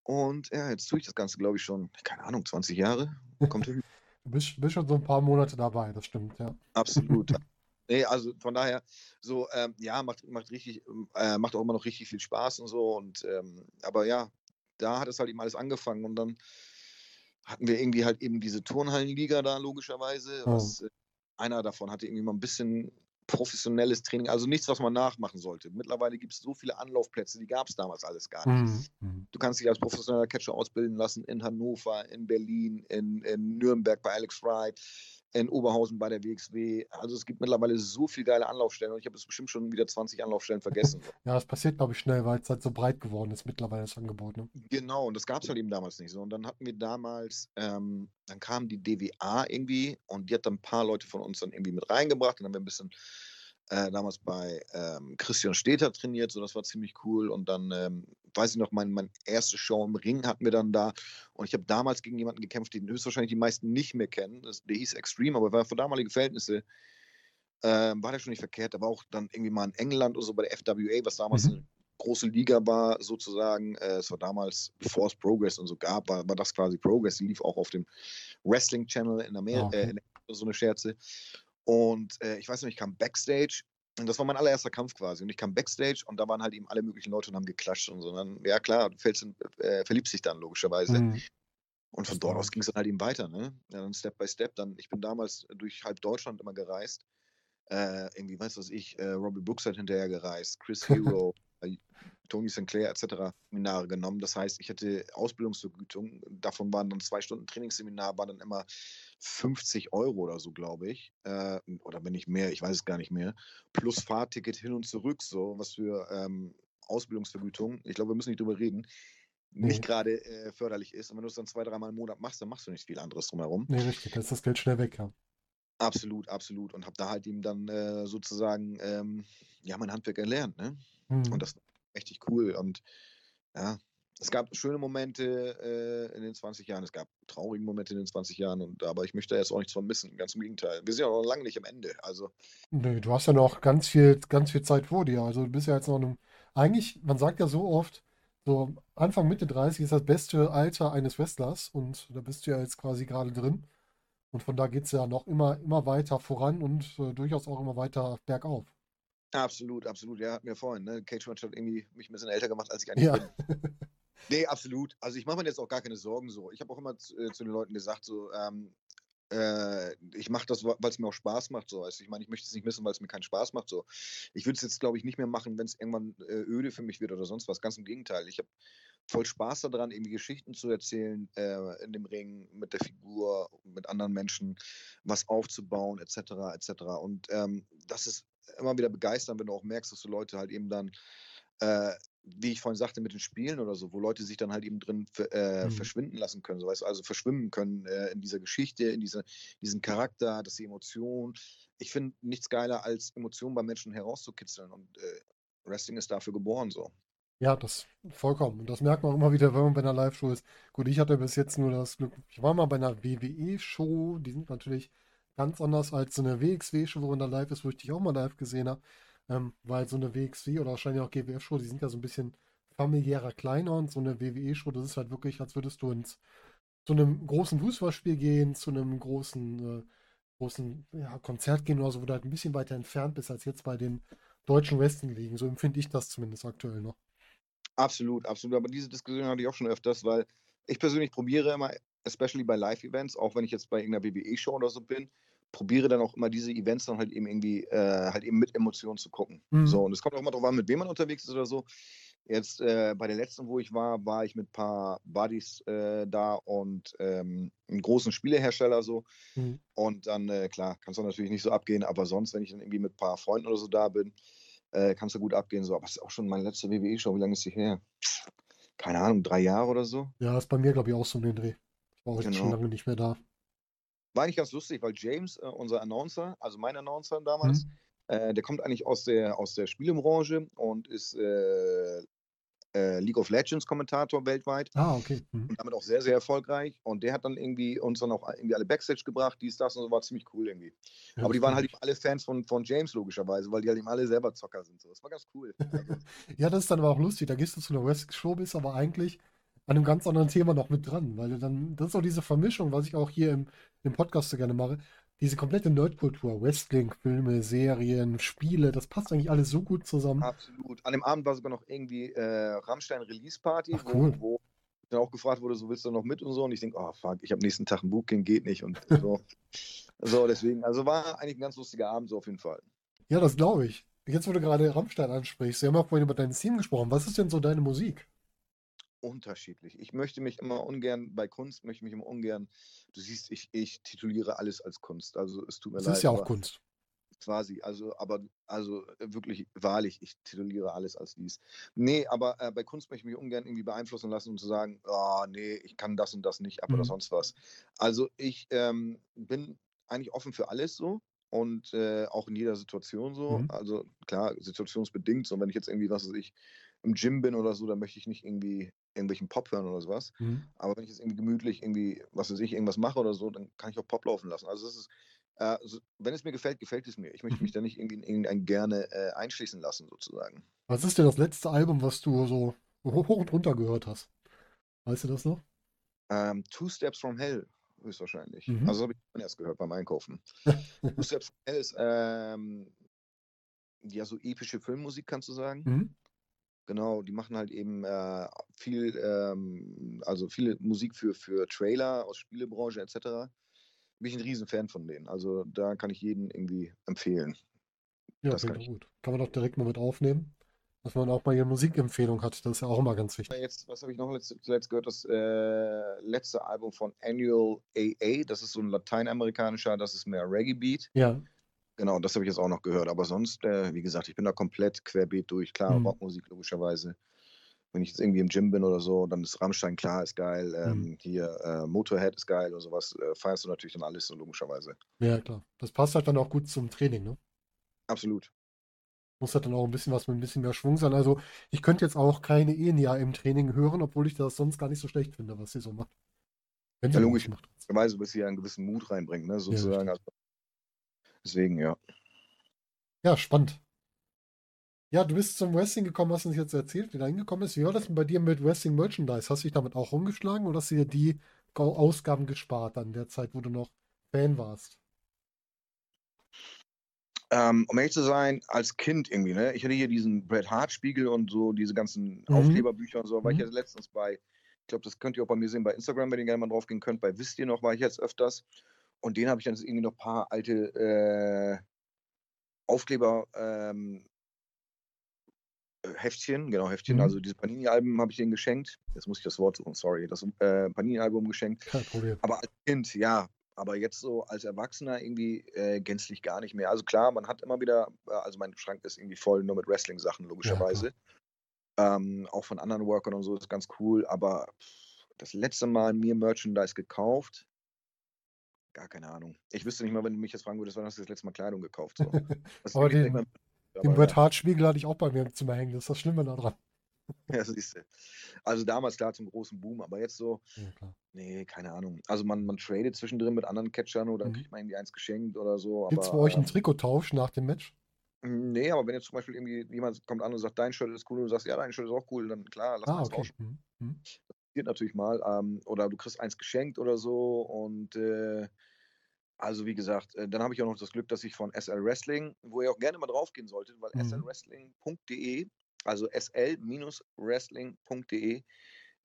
Und ja, jetzt tue ich das Ganze, glaube ich, schon, keine Ahnung, 20 Jahre. Kommt hin. [LAUGHS] Du bist, bist schon so ein paar Monate dabei, das stimmt, ja. Absolut. [LAUGHS] Nee, also von daher, so, ähm, ja, macht, macht richtig, äh, macht auch immer noch richtig viel Spaß und so. Und ähm, aber ja, da hat es halt eben alles angefangen und dann hatten wir irgendwie halt eben diese Turnhallenliga da, logischerweise. Was, äh, einer davon hatte irgendwie mal ein bisschen professionelles Training, also nichts, was man nachmachen sollte. Mittlerweile gibt es so viele Anlaufplätze, die gab es damals alles gar nicht. Mhm. Mhm. Du kannst dich als professioneller Catcher ausbilden lassen in Hannover, in Berlin, in, in Nürnberg bei Alex Wright, in Oberhausen bei der WXW. Also es gibt mittlerweile so viele geile Anlaufstellen und ich habe jetzt bestimmt schon wieder 20 Anlaufstellen vergessen. [LAUGHS] Ja, das passiert, glaube ich, schnell, weil es halt so breit geworden ist mittlerweile das Angebot. Ne? Genau, und das gab es halt eben damals nicht so. Und dann hatten wir damals, ähm, dann kam die DWA irgendwie und die hat dann ein paar Leute von uns dann irgendwie mit reingebracht und dann haben wir ein bisschen äh, damals bei ähm, Christian Steter trainiert, so das war ziemlich cool. Und dann, ähm, weiß ich noch, mein, mein erste Show im Ring hatten wir dann da. Und ich habe damals gegen jemanden gekämpft, den höchstwahrscheinlich die meisten nicht mehr kennen. Das, der hieß Extreme, aber war für damalige Verhältnisse äh, war der schon nicht verkehrt. Da war auch dann irgendwie mal in England oder so bei der FWA, was damals mhm. eine große Liga war, sozusagen. Äh, es war damals, bevor es Progress und so gab, war, war das quasi Progress. Die lief auch auf dem Wrestling Channel in Amerika, okay. äh, so eine Scherze. Und äh, ich weiß noch, ich kam Backstage und das war mein allererster Kampf quasi. Und ich kam Backstage und da waren halt eben alle möglichen Leute und haben geklatscht und so. Und dann, ja klar, du fällst in, äh, verliebst dich dann logischerweise. Mhm. Und von dort aus ging es dann halt eben weiter, ne? Ja, dann Step by Step. Dann, ich bin damals durch halb Deutschland immer gereist. Äh, irgendwie, weißt du was ich, äh, Robbie Brooks hat hinterher gereist, Chris [LAUGHS] Hero, äh, Tony Sinclair etc. Seminare genommen. Das heißt, ich hatte Ausbildungsvergütung. Davon waren dann zwei Stunden Trainingsseminar, waren dann immer 50 Euro oder so, glaube ich. Äh, oder wenn nicht mehr, ich weiß es gar nicht mehr. Plus Fahrticket hin und zurück, so was für ähm, Ausbildungsvergütung. Ich glaube, wir müssen nicht drüber reden. Nicht nee. gerade äh, förderlich ist. Und wenn du es dann zwei, dreimal im Monat machst, dann machst du nicht viel anderes drumherum. Nee, richtig. Ist das Geld schnell weg, ja. Absolut, absolut. Und habe da halt eben dann äh, sozusagen, ähm, ja, mein Handwerk erlernt. Ne? Mhm. Und das war richtig cool. Und ja, es gab schöne Momente äh, in den 20 Jahren, es gab traurige Momente in den 20 Jahren, und, aber ich möchte jetzt auch nichts vermissen, ganz im Gegenteil. Wir sind ja noch lange nicht am Ende. Also. Nee, du hast ja noch ganz viel, ganz viel Zeit vor dir. Also du bist ja jetzt noch einem, eigentlich, man sagt ja so oft, so Anfang, Mitte 30 ist das beste Alter eines Wrestlers und da bist du ja jetzt quasi gerade drin. Und von da geht es ja noch immer, immer weiter voran und äh, durchaus auch immer weiter bergauf. Absolut, absolut. Ja, hat mir vorhin, ne? Cage Match hat irgendwie mich ein bisschen älter gemacht, als ich eigentlich ja. bin. [LAUGHS] Nee, absolut. Also ich mache mir jetzt auch gar keine Sorgen so. Ich habe auch immer zu, äh, zu, den Leuten gesagt, so, ähm, äh, ich mache das, weil es mir auch Spaß macht. So. Also ich meine, ich möchte es nicht missen, weil es mir keinen Spaß macht. So. Ich würde es jetzt, glaube ich, nicht mehr machen, wenn es irgendwann äh, öde für mich wird oder sonst was. Ganz im Gegenteil. Ich habe voll Spaß daran, irgendwie Geschichten zu erzählen äh, in dem Ring mit der Figur, mit anderen Menschen, was aufzubauen, etc. etc. Und ähm, das ist immer wieder begeisternd, wenn du auch merkst, dass du Leute halt eben dann äh, wie ich vorhin sagte, mit den Spielen oder so, wo Leute sich dann halt eben drin äh, mhm. verschwinden lassen können, so weißt also verschwimmen können äh, in dieser Geschichte, in dieser, diesem Charakter, dass die Emotion. Ich finde nichts geiler, als Emotionen bei Menschen herauszukitzeln und äh, Wrestling ist dafür geboren so. Ja, das vollkommen. Und das merkt man auch immer wieder, wenn man bei einer Live-Show ist. Gut, ich hatte bis jetzt nur das Glück, ich war mal bei einer WWE-Show, die sind natürlich ganz anders als so eine WXW-Show, wo man da live ist, wo ich dich auch mal live gesehen habe. Ähm, weil so eine WXW oder wahrscheinlich auch GWF-Show, die sind ja so ein bisschen familiärer, kleiner und so eine WWE-Show, das ist halt wirklich, als würdest du ins zu einem großen Fußballspiel gehen, zu einem großen, äh, großen ja, Konzert gehen oder so, wo du halt ein bisschen weiter entfernt bist als jetzt bei den deutschen Wrestling-Ligen. So empfinde ich das zumindest aktuell noch. Absolut, absolut. Aber diese Diskussion hatte ich auch schon öfters, weil ich persönlich probiere immer, especially bei Live-Events, auch wenn ich jetzt bei irgendeiner WWE-Show oder so bin, probiere dann auch immer diese Events dann halt eben irgendwie äh, halt eben mit Emotionen zu gucken. Mhm. So, und es kommt auch immer darauf an, mit wem man unterwegs ist oder so. Jetzt äh, bei der letzten, wo ich war, war ich mit ein paar Buddies äh, da und ähm, einem großen Spielehersteller so. Mhm. Und dann, äh, klar, kannst du natürlich nicht so abgehen, aber sonst, wenn ich dann irgendwie mit ein paar Freunden oder so da bin, äh, kannst du gut abgehen. So. Aber es ist auch schon meine letzte WWE-Show. Wie lange ist sie her? Keine Ahnung, drei Jahre oder so? Ja, ist bei mir, glaube ich, auch so den Dreh. Ich war auch genau. schon lange nicht mehr da. War eigentlich ganz lustig, weil James, äh, unser Announcer, also mein Announcer damals, mhm. äh, der kommt eigentlich aus der, aus der Spielebranche und ist äh, äh League of Legends Kommentator weltweit. Ah, okay. Mhm. Und damit auch sehr, sehr erfolgreich. Und der hat dann irgendwie uns dann auch irgendwie alle Backstage gebracht, dies, das und so, war ziemlich cool irgendwie. Ja, Aber die waren halt eben alle Fans von, von James logischerweise, weil die halt eben alle selber Zocker sind. So. Das war ganz cool. [LAUGHS] ja, das ist dann aber auch lustig. Da gehst du zu einer Wrestling-Show, bist aber eigentlich an einem ganz anderen Thema noch mit dran, weil dann, das ist auch diese Vermischung, was ich auch hier im, im Podcast so gerne mache. Diese komplette Nerdkultur, Wrestling, Filme, Serien, Spiele, das passt eigentlich alles so gut zusammen. Absolut. An dem Abend war sogar noch irgendwie äh, Rammstein Release Party, Ach, cool. wo, wo dann auch gefragt wurde, so willst du noch mit und so. Und ich denke, oh fuck, ich habe nächsten Tag ein Booking, geht nicht und so. [LAUGHS] so, deswegen, also war eigentlich ein ganz lustiger Abend so auf jeden Fall. Ja, das glaube ich. Jetzt, wo du gerade Rammstein ansprichst, wir haben auch vorhin über dein Team gesprochen. Was ist denn so deine Musik? Unterschiedlich. Ich möchte mich immer ungern, bei Kunst möchte ich mich immer ungern, du siehst, ich, ich tituliere alles als Kunst. Also es tut mir Das leid. ist ja auch Kunst. Quasi, also, aber, also wirklich wahrlich, ich tituliere alles als dies. Nee, aber äh, bei Kunst möchte ich mich ungern irgendwie beeinflussen lassen und zu sagen, oh, nee, ich kann das und das nicht ab oder Mhm. sonst was. Also ich ähm, bin eigentlich offen für alles so und äh, auch in jeder Situation so. Mhm. Also klar, situationsbedingt, so wenn ich jetzt irgendwie, was weiß ich, im Gym bin oder so, dann möchte ich nicht irgendwie irgendwelchen Pop hören oder sowas. Mhm. Aber wenn ich jetzt irgendwie gemütlich irgendwie, was weiß ich, irgendwas mache oder so, dann kann ich auch Pop laufen lassen. Also es ist, äh, so, wenn es mir gefällt, gefällt es mir. Ich möchte Mhm. mich da nicht irgendwie in irgendein gerne äh, einschließen lassen, sozusagen. Was ist denn das letzte Album, was du so hoch und runter gehört hast? Weißt du das noch? Ähm, Two Steps from Hell, höchstwahrscheinlich. Mhm. Also habe ich erst gehört beim Einkaufen. [LAUGHS] Two Steps from Hell ist ähm, ja so epische Filmmusik, kannst du sagen. Mhm. Genau, die machen halt eben äh, viel, ähm, also viele Musik für, für Trailer aus Spielebranche etc. Bin ich ein Riesenfan von denen. Also da kann ich jeden irgendwie empfehlen. Ja, Das kann gut. Kann man doch direkt mal mit aufnehmen, dass man auch mal eine Musikempfehlung hat. Das ist ja auch immer ganz wichtig. Jetzt, was habe ich noch letzt, zuletzt gehört? Das äh, letzte Album von Annual AA. Das ist so ein lateinamerikanischer, das ist mehr Reggae-Beat. Ja. Genau, das habe ich jetzt auch noch gehört. Aber sonst, äh, wie gesagt, ich bin da komplett querbeet durch. Klar, Mhm. Rockmusik logischerweise. Wenn ich jetzt irgendwie im Gym bin oder so, dann ist Rammstein klar, ist geil. Ähm, Mhm. Hier äh, Motorhead ist geil oder sowas. Äh, feierst du natürlich dann alles so logischerweise. Ja, klar. Das passt halt dann auch gut zum Training, ne? Absolut. Muss halt dann auch ein bisschen was mit ein bisschen mehr Schwung sein. Also, ich könnte jetzt auch keine Enya im Training hören, obwohl ich das sonst gar nicht so schlecht finde, was sie so macht. Wenn sie Ja, logisch. was macht. Weise, bis sie einen gewissen Mut reinbringt, ne? sozusagen. also, deswegen, ja. Ja, spannend. Ja, du bist zum Wrestling gekommen, hast uns jetzt erzählt, wie du reingekommen bist. Wie war das denn bei dir mit Wrestling Merchandise? Hast du dich damit auch rumgeschlagen oder hast du dir die Ausgaben gespart an der Zeit, wo du noch Fan warst? Ähm, um ehrlich zu sein, als Kind irgendwie, ne? Ich hatte hier diesen Bret Hart Spiegel und so, diese ganzen Mhm. Aufkleberbücher und so, war ich Mhm. jetzt letztens bei, ich glaube, das könnt ihr auch bei mir sehen, bei Instagram, wenn ihr gerne mal drauf gehen könnt, bei Wisst ihr noch, war ich jetzt öfters. Und den habe ich dann irgendwie noch ein paar alte äh, Aufkleber, ähm, äh, Heftchen, genau, Heftchen, Mhm. also diese Panini-Alben habe ich denen geschenkt. Jetzt muss ich das Wort suchen, sorry, das äh, Panini-Album geschenkt. Kein Problem. Aber als Kind, ja. Aber jetzt so als Erwachsener irgendwie äh, gänzlich gar nicht mehr. Also klar, man hat immer wieder, äh, also mein Schrank ist irgendwie voll nur mit Wrestling-Sachen, logischerweise. ähm, auch von anderen Workern und so ist ganz cool. Aber das letzte Mal mir Merchandise gekauft, gar keine Ahnung. Ich wüsste nicht mal, wenn du mich jetzt fragen würdest, wann hast du das letzte Mal Kleidung gekauft? So. [LAUGHS] Ist Aber den- mehr- Den Bret ja. Hart Spiegel hatte ich auch bei mir im Zimmer hängen. Das ist das Schlimme daran. [LAUGHS] Ja, siehst du. Also damals klar zum großen Boom, aber jetzt so, Ja, nee, keine Ahnung. Also man, man tradet zwischendrin mit anderen Catchern oder Mhm. kriegt man irgendwie eins geschenkt oder so. Gibt es bei euch einen Trikottausch nach dem Match? Nee, aber wenn jetzt zum Beispiel irgendwie jemand kommt an und sagt, dein Shirt ist cool und du sagst, ja, dein Shirt ist auch cool, dann klar, lass Ah, eins okay. tauschen. Mhm. Passiert natürlich mal. Ähm, oder du kriegst eins geschenkt oder so. Und äh, also wie gesagt, äh, dann habe ich auch noch das Glück, dass ich von SL Wrestling, wo ihr auch gerne mal draufgehen solltet, weil Mhm. slwrestling.de, also sl-wrestling.de,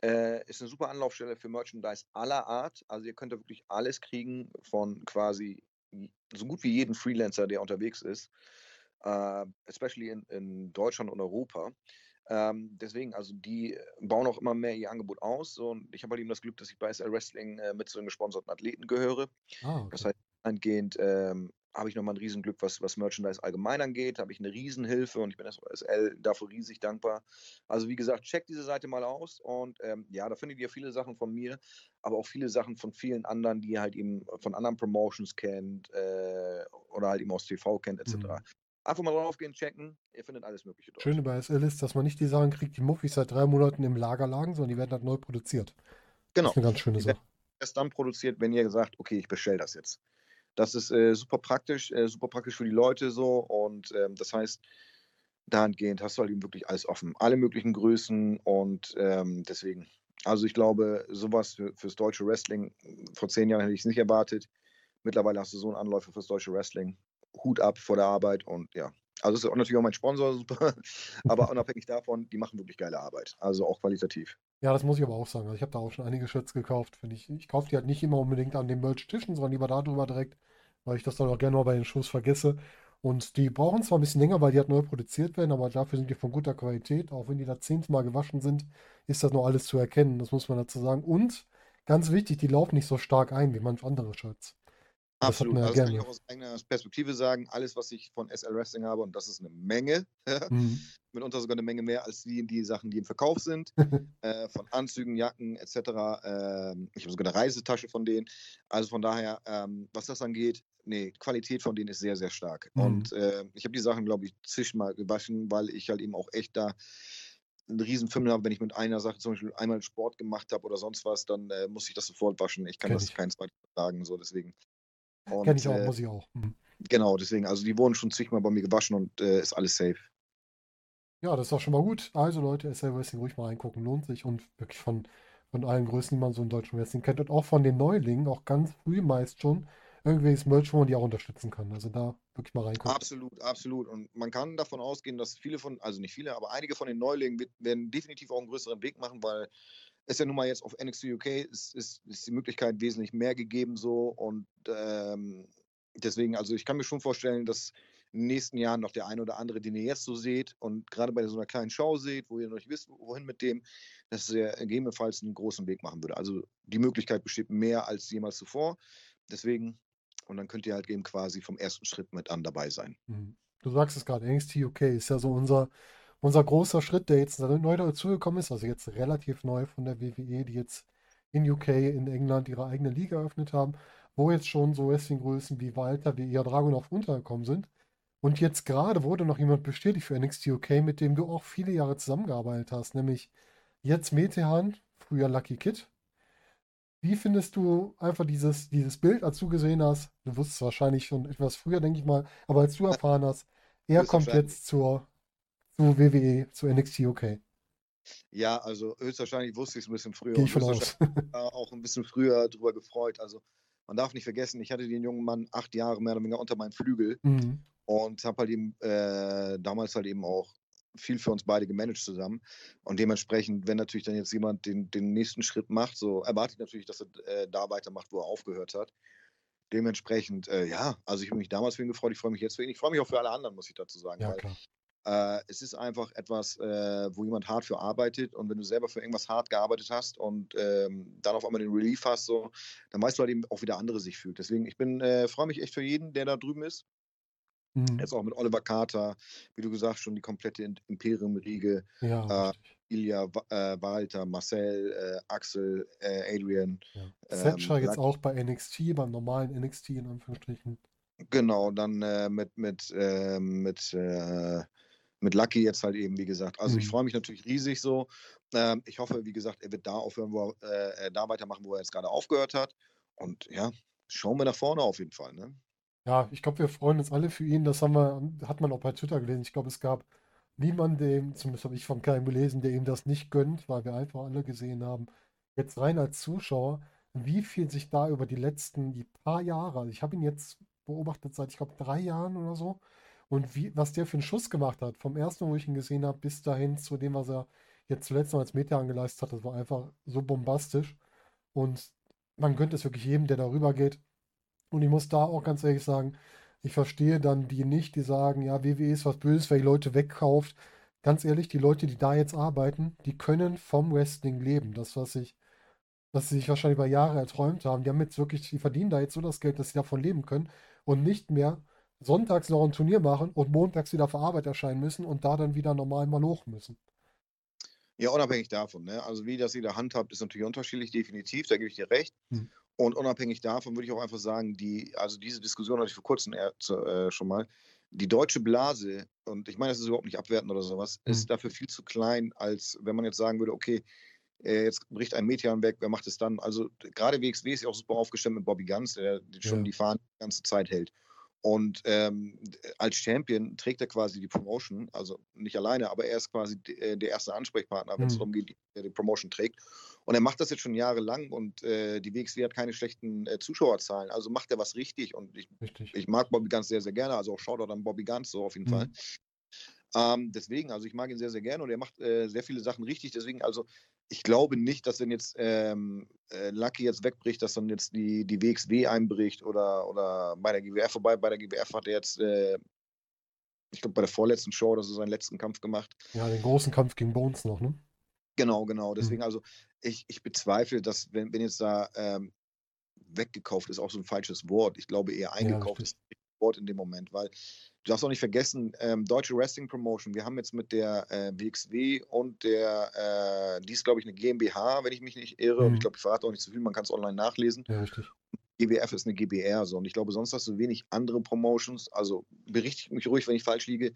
äh, ist eine super Anlaufstelle für Merchandise aller Art. Also ihr könnt da wirklich alles kriegen von quasi so gut wie jeden Freelancer, der unterwegs ist, äh, especially in, in Deutschland und Europa. Ähm, deswegen, also die bauen auch immer mehr ihr Angebot aus. So, und ich habe halt eben das Glück, dass ich bei SL Wrestling äh, mit zu den gesponserten Athleten gehöre. Ah, Das okay. heißt, eingehend ähm, habe ich nochmal ein Riesenglück, was, was Merchandise allgemein angeht. Habe ich eine Riesenhilfe und ich bin SL dafür riesig dankbar. Also wie gesagt, checkt diese Seite mal aus und ähm, ja, da findet ihr viele Sachen von mir, aber auch viele Sachen von vielen anderen, die ihr halt eben von anderen Promotions kennt äh, oder halt eben aus TV kennt etc. Mhm. Einfach mal draufgehen, checken, ihr findet alles Mögliche dort. Schöne bei SL ist, dass man nicht die Sachen kriegt, die Muffis seit drei Monaten im Lager lagen, sondern die werden halt neu produziert. Das Genau. ist eine ganz schöne Sache. erst dann produziert, wenn ihr sagt, okay, ich bestelle das jetzt. Das ist äh, super praktisch, äh, super praktisch für die Leute so und ähm, das heißt, dahingehend hast du halt eben wirklich alles offen, alle möglichen Größen und ähm, deswegen, also ich glaube, sowas für, fürs deutsche Wrestling, vor zehn Jahren hätte ich es nicht erwartet. Mittlerweile hast du so einen Anläufer fürs deutsche Wrestling. Hut ab vor der Arbeit und ja. Also das ist auch natürlich auch mein Sponsor, super. [LAUGHS] Aber unabhängig davon, die machen wirklich geile Arbeit. Also auch qualitativ. Ja, das muss ich aber auch sagen. Also ich habe da auch schon einige Shirts gekauft. Finde ich, ich kaufe die halt nicht immer unbedingt an den Merch-Tischen, sondern lieber darüber direkt, weil ich das dann auch gerne mal bei den Shows vergesse. Und die brauchen zwar ein bisschen länger, weil die halt neu produziert werden, aber dafür sind die von guter Qualität. Auch wenn die da zehnmal gewaschen sind, ist das noch alles zu erkennen. Das muss man dazu sagen. Und ganz wichtig, die laufen nicht so stark ein wie manch andere Shirts. Das Absolut. Ja also das kann ich auch aus eigener Perspektive sagen. Alles, was ich von SL Wrestling habe, und das ist eine Menge, [LAUGHS] mhm. mitunter sogar eine Menge mehr als die, die Sachen, die im Verkauf sind, [LAUGHS] äh, von Anzügen, Jacken etc. Ähm, ich habe sogar eine Reisetasche von denen. Also von daher, ähm, was das angeht, nee, Qualität von denen ist sehr, sehr stark. Mhm. Und äh, ich habe die Sachen, glaube ich, zwischenmal gewaschen, weil ich halt eben auch echt da einen riesen Fimmel habe, wenn ich mit einer Sache zum Beispiel einmal Sport gemacht habe oder sonst was, dann äh, muss ich das sofort waschen. Ich kann Kenn das ich. kein zweites sagen, so deswegen. Kenne ich auch, äh, muss ich auch. Mhm. Genau, deswegen, also die wurden schon zigmal bei mir gewaschen und äh, ist alles safe. Ja, das ist doch schon mal gut. Also Leute, SL Wrestling ruhig mal reingucken, lohnt sich und wirklich von, von allen Größen, die man so im deutschen Wrestling kennt und auch von den Neulingen, auch ganz früh meist schon, irgendwelches Merch, wo man die auch unterstützen kann. Also da wirklich mal reingucken. Absolut, absolut. Und man kann davon ausgehen, dass viele von, also nicht viele, aber einige von den Neulingen werden definitiv auch einen größeren Weg machen, weil ist ja nun mal jetzt auf NXT UK, ist, ist, ist die Möglichkeit wesentlich mehr gegeben so und ähm, deswegen, also ich kann mir schon vorstellen, dass in den nächsten Jahren noch der eine oder andere, den ihr jetzt so seht und gerade bei so einer kleinen Show seht, wo ihr noch nicht wisst, wohin mit dem, dass er gegebenenfalls einen großen Weg machen würde. Also die Möglichkeit besteht mehr als jemals zuvor. Deswegen, und dann könnt ihr halt eben quasi vom ersten Schritt mit an dabei sein. Mhm. Du sagst es gerade, NXT UK ist ja so unser unser großer Schritt, der jetzt neu dazugekommen ist, also jetzt relativ neu von der WWE, die jetzt in UK, in England ihre eigene Liga eröffnet haben, wo jetzt schon so Wrestling-Größen wie Walter, wie Ia Dragunov untergekommen sind. Und jetzt gerade wurde noch jemand bestätigt für NXT UK, mit dem du auch viele Jahre zusammengearbeitet hast, nämlich jetzt Metehan, früher Lucky Kid. Wie findest du einfach dieses, dieses Bild, als du gesehen hast, du wusstest wahrscheinlich schon etwas früher, denke ich mal, aber als du erfahren hast, er kommt jetzt zur zu WWE, zu NXT UK. Ja, also höchstwahrscheinlich wusste ich es ein bisschen früher. Gehe ich von aus. [LAUGHS] auch ein bisschen früher drüber gefreut. Also man darf nicht vergessen, ich hatte den jungen Mann acht Jahre mehr oder weniger unter meinem Flügel mhm. und habe halt eben äh, damals halt eben auch viel für uns beide gemanagt zusammen. Und dementsprechend, wenn natürlich dann jetzt jemand den, den nächsten Schritt macht, so erwarte ich natürlich, dass er äh, da weitermacht, wo er aufgehört hat. Dementsprechend, äh, ja, also ich habe mich damals für ihn gefreut, ich freue mich jetzt für ihn. Ich freue mich auch für alle anderen, muss ich dazu sagen. Ja, klar. Äh, es ist einfach etwas, äh, wo jemand hart für arbeitet und wenn du selber für irgendwas hart gearbeitet hast und ähm, dann auf einmal den Relief hast, so, dann weißt du halt eben auch, wie der andere sich fühlt. Deswegen, ich bin, äh, freue mich echt für jeden, der da drüben ist. Mhm. Jetzt auch mit Oliver Carter, wie du gesagt schon die komplette Imperium-Riege. Ja, äh, Ilya, äh, Walter, Marcel, äh, Axel, Adrian. Ja. Setcher ähm, jetzt auch bei NXT, beim normalen NXT in Anführungsstrichen. Genau, dann mit, mit, äh, mit mit Lucky jetzt halt eben, wie gesagt. Also mhm. ich freue mich natürlich riesig so. Ähm, ich hoffe, wie gesagt, er wird da aufhören, wo er äh, da weitermachen, wo er jetzt gerade aufgehört hat. Und ja, schauen wir nach vorne auf jeden Fall. Ne? Ja, ich glaube, wir freuen uns alle für ihn. Das haben wir, hat man auch bei Twitter gelesen. Ich glaube, es gab niemanden, dem, zumindest habe ich von keinem gelesen, der ihm das nicht gönnt, weil wir einfach alle gesehen haben, jetzt rein als Zuschauer, wie viel sich da über die letzten die paar Jahre, also ich habe ihn jetzt beobachtet seit, ich glaube, drei Jahren oder so, und wie, was der für einen Schuss gemacht hat, vom ersten, wo ich ihn gesehen habe, bis dahin zu dem, was er jetzt zuletzt noch als Meter angeleistet hat, das war einfach so bombastisch. Und man gönnt es wirklich jedem, der darüber geht. Und ich muss da auch ganz ehrlich sagen, ich verstehe dann die nicht, die sagen, ja, WWE ist was Böses, weil die Leute wegkauft. Ganz ehrlich, die Leute, die da jetzt arbeiten, die können vom Wrestling leben. Das, was ich, was sie sich wahrscheinlich über Jahre erträumt haben, die haben jetzt wirklich, die verdienen da jetzt so das Geld, dass sie davon leben können und nicht mehr sonntags noch ein Turnier machen und montags wieder auf Arbeit erscheinen müssen und da dann wieder normal mal hoch müssen. Ja, unabhängig davon. Ne? Also wie das jeder handhabt, ist natürlich unterschiedlich, definitiv, da gebe ich dir recht. Hm. Und unabhängig davon würde ich auch einfach sagen, die, also diese Diskussion hatte ich vor kurzem äh, schon mal, die deutsche Blase, und ich meine, das ist überhaupt nicht abwertend oder sowas, hm. ist dafür viel zu klein, als wenn man jetzt sagen würde, okay, äh, jetzt bricht ein Meteor weg, wer macht es dann? Also gerade WXW ist ja auch super aufgestellt mit Bobby Guns, der schon ja. die Fahnen die ganze Zeit hält. Und ähm, als Champion trägt er quasi die Promotion, also nicht alleine, aber er ist quasi äh, der erste Ansprechpartner, wenn es mhm. darum geht, der die Promotion trägt. Und er macht das jetzt schon jahrelang und äh, die WXW hat keine schlechten äh, Zuschauerzahlen. Also macht er was richtig und ich, richtig. ich mag Bobby Ganz sehr, sehr gerne. Also auch Shoutout an Bobby Ganz so auf jeden mhm. Fall. Ähm, deswegen, also ich mag ihn sehr, sehr gerne und er macht äh, sehr viele Sachen richtig. Deswegen, also ich glaube nicht, dass wenn jetzt ähm, äh, Lucky jetzt wegbricht, dass dann jetzt die, die WXW einbricht oder, oder bei der GWF vorbei. Bei der GWF hat er jetzt äh, ich glaube, bei der vorletzten Show oder so seinen letzten Kampf gemacht. Ja, den großen Kampf gegen Bones noch, ne? Genau, genau. Deswegen, mhm. also ich, ich bezweifle, dass, wenn, wenn jetzt da ähm, weggekauft ist, auch so ein falsches Wort. Ich glaube eher eingekauft ja, ist ein Wort in dem Moment, weil du darfst auch nicht vergessen, ähm, Deutsche Wrestling Promotion, wir haben jetzt mit der äh, WXW und der, äh, die ist, glaube ich, eine GmbH, wenn ich mich nicht irre. Mhm. Und ich mhm. glaube, ich verrate auch nicht zu viel, man kann es online nachlesen. Ja, richtig. GWF ist eine GBR, so. Und ich glaube, sonst hast du wenig andere Promotions, also berichtigt mich ruhig, wenn ich falsch liege,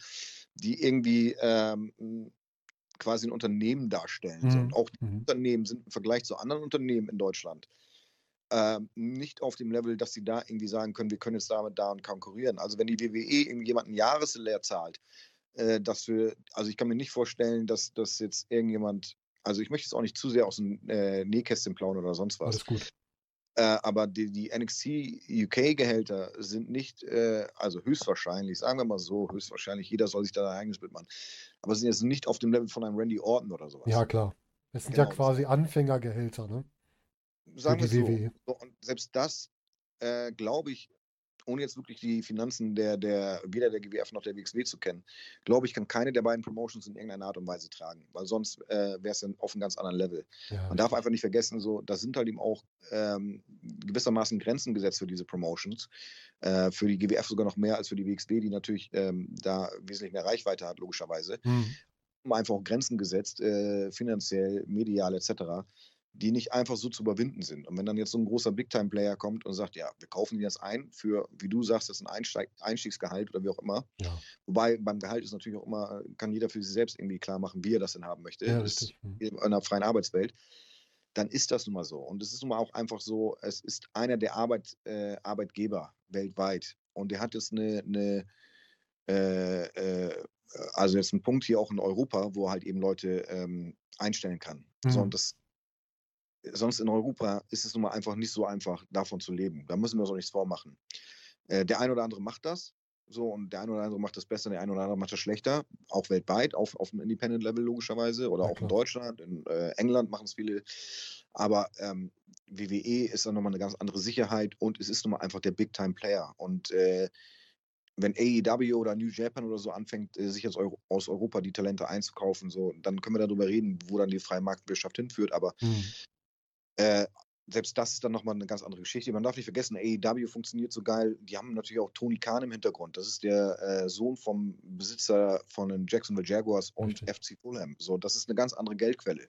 die irgendwie ähm, quasi ein Unternehmen darstellen. Mhm. So. Und auch die mhm. Unternehmen sind im Vergleich zu anderen Unternehmen in Deutschland ähm, nicht auf dem Level, dass sie da irgendwie sagen können, wir können jetzt damit da und konkurrieren. Also wenn die WWE irgendjemand ein Jahreslehr zahlt, äh, dass wir, also ich kann mir nicht vorstellen, dass, dass jetzt irgendjemand, also ich möchte es auch nicht zu sehr aus dem äh, Nähkästchen plauen oder sonst was. Alles gut. Äh, aber die, die NXT UK-Gehälter sind nicht, äh, also höchstwahrscheinlich, sagen wir mal so, höchstwahrscheinlich, jeder soll sich da ein eigenes Bild machen, aber sind jetzt nicht auf dem Level von einem Randy Orton oder sowas. Ja, klar. Es sind genau. ja quasi Anfängergehälter, ne? Sagen wir es so. Und selbst das, äh, glaube ich, ohne jetzt wirklich die Finanzen der, der, weder der GWF noch der WXW zu kennen, glaube ich, kann keine der beiden Promotions in irgendeiner Art und Weise tragen, weil sonst äh, wäre es dann auf einem ganz anderen Level. Ja. Man darf einfach nicht vergessen, so, da sind halt eben auch ähm, gewissermaßen Grenzen gesetzt für diese Promotions. Äh, für die GWF sogar noch mehr als für die WXW, die natürlich ähm, da wesentlich mehr Reichweite hat, logischerweise. Mhm. Einfach auch Grenzen gesetzt, äh, finanziell, medial etc die nicht einfach so zu überwinden sind. Und wenn dann jetzt so ein großer Big-Time-Player kommt und sagt, ja, wir kaufen dir das ein für, wie du sagst, das ist ein Einsteig Einstiegsgehalt oder wie auch immer. Ja. Wobei beim Gehalt ist natürlich auch immer, kann jeder für sich selbst irgendwie klar machen, wie er das denn haben möchte. Ja, richtig. Hm. In einer freien Arbeitswelt. Dann ist das nun mal so. Und es ist nun mal auch einfach so, es ist einer der Arbeit, äh, Arbeitgeber weltweit. Und der hat jetzt eine, eine äh, äh, also jetzt einen Punkt hier auch in Europa, wo er halt eben Leute ähm, einstellen kann. Mhm. So, und das sonst in Europa ist es nun mal einfach nicht so einfach, davon zu leben. Da müssen wir uns auch nichts vormachen. Äh, der eine oder andere macht das. So, und der eine oder andere macht das besser, der eine oder andere macht das schlechter, auch weltweit, auf, auf dem Independent-Level logischerweise oder ja, auch in Deutschland, in äh, England machen es viele. Aber ähm, WWE ist dann nochmal eine ganz andere Sicherheit und es ist nun mal einfach der Big-Time-Player. Und äh, wenn AEW oder New Japan oder so anfängt, äh, sich aus, Euro aus, Europa die Talente einzukaufen, so, dann können wir darüber reden, wo dann die freie Marktwirtschaft hinführt. Aber mhm. Äh, selbst das ist dann nochmal eine ganz andere Geschichte. Man darf nicht vergessen, AEW funktioniert so geil. Die haben natürlich auch Tony Khan im Hintergrund. Das ist der äh, Sohn vom Besitzer von den Jacksonville Jaguars und. FC Fulham. So, das ist eine ganz andere Geldquelle.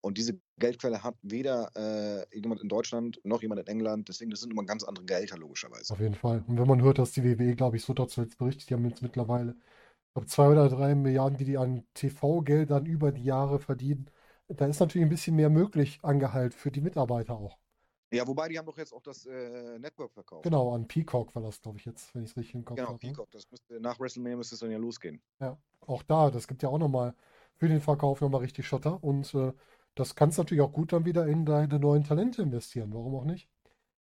Und diese Geldquelle hat weder äh, jemand in Deutschland noch jemand in England. Deswegen, das sind immer ganz andere Gehälter, logischerweise. Auf jeden Fall. Und wenn man hört, dass die WWE, glaube ich, so dazu jetzt berichtet, die haben jetzt mittlerweile, ich glaube, zwei oder drei Milliarden, die die an TV-Geldern über die Jahre verdienen da ist natürlich ein bisschen mehr möglich an Gehalt für die Mitarbeiter auch. Ja, wobei die haben doch jetzt auch das äh, Network verkauft. Genau, an Peacock war das, glaube ich, jetzt, wenn ich es richtig im Kopf genau, habe. Genau, Peacock. Das müsste, nach WrestleMania müsste es dann ja losgehen. Ja, auch da, das gibt ja auch nochmal für den Verkauf nochmal richtig Schotter. Und äh, das kannst du natürlich auch gut dann wieder in deine neuen Talente investieren. Warum auch nicht?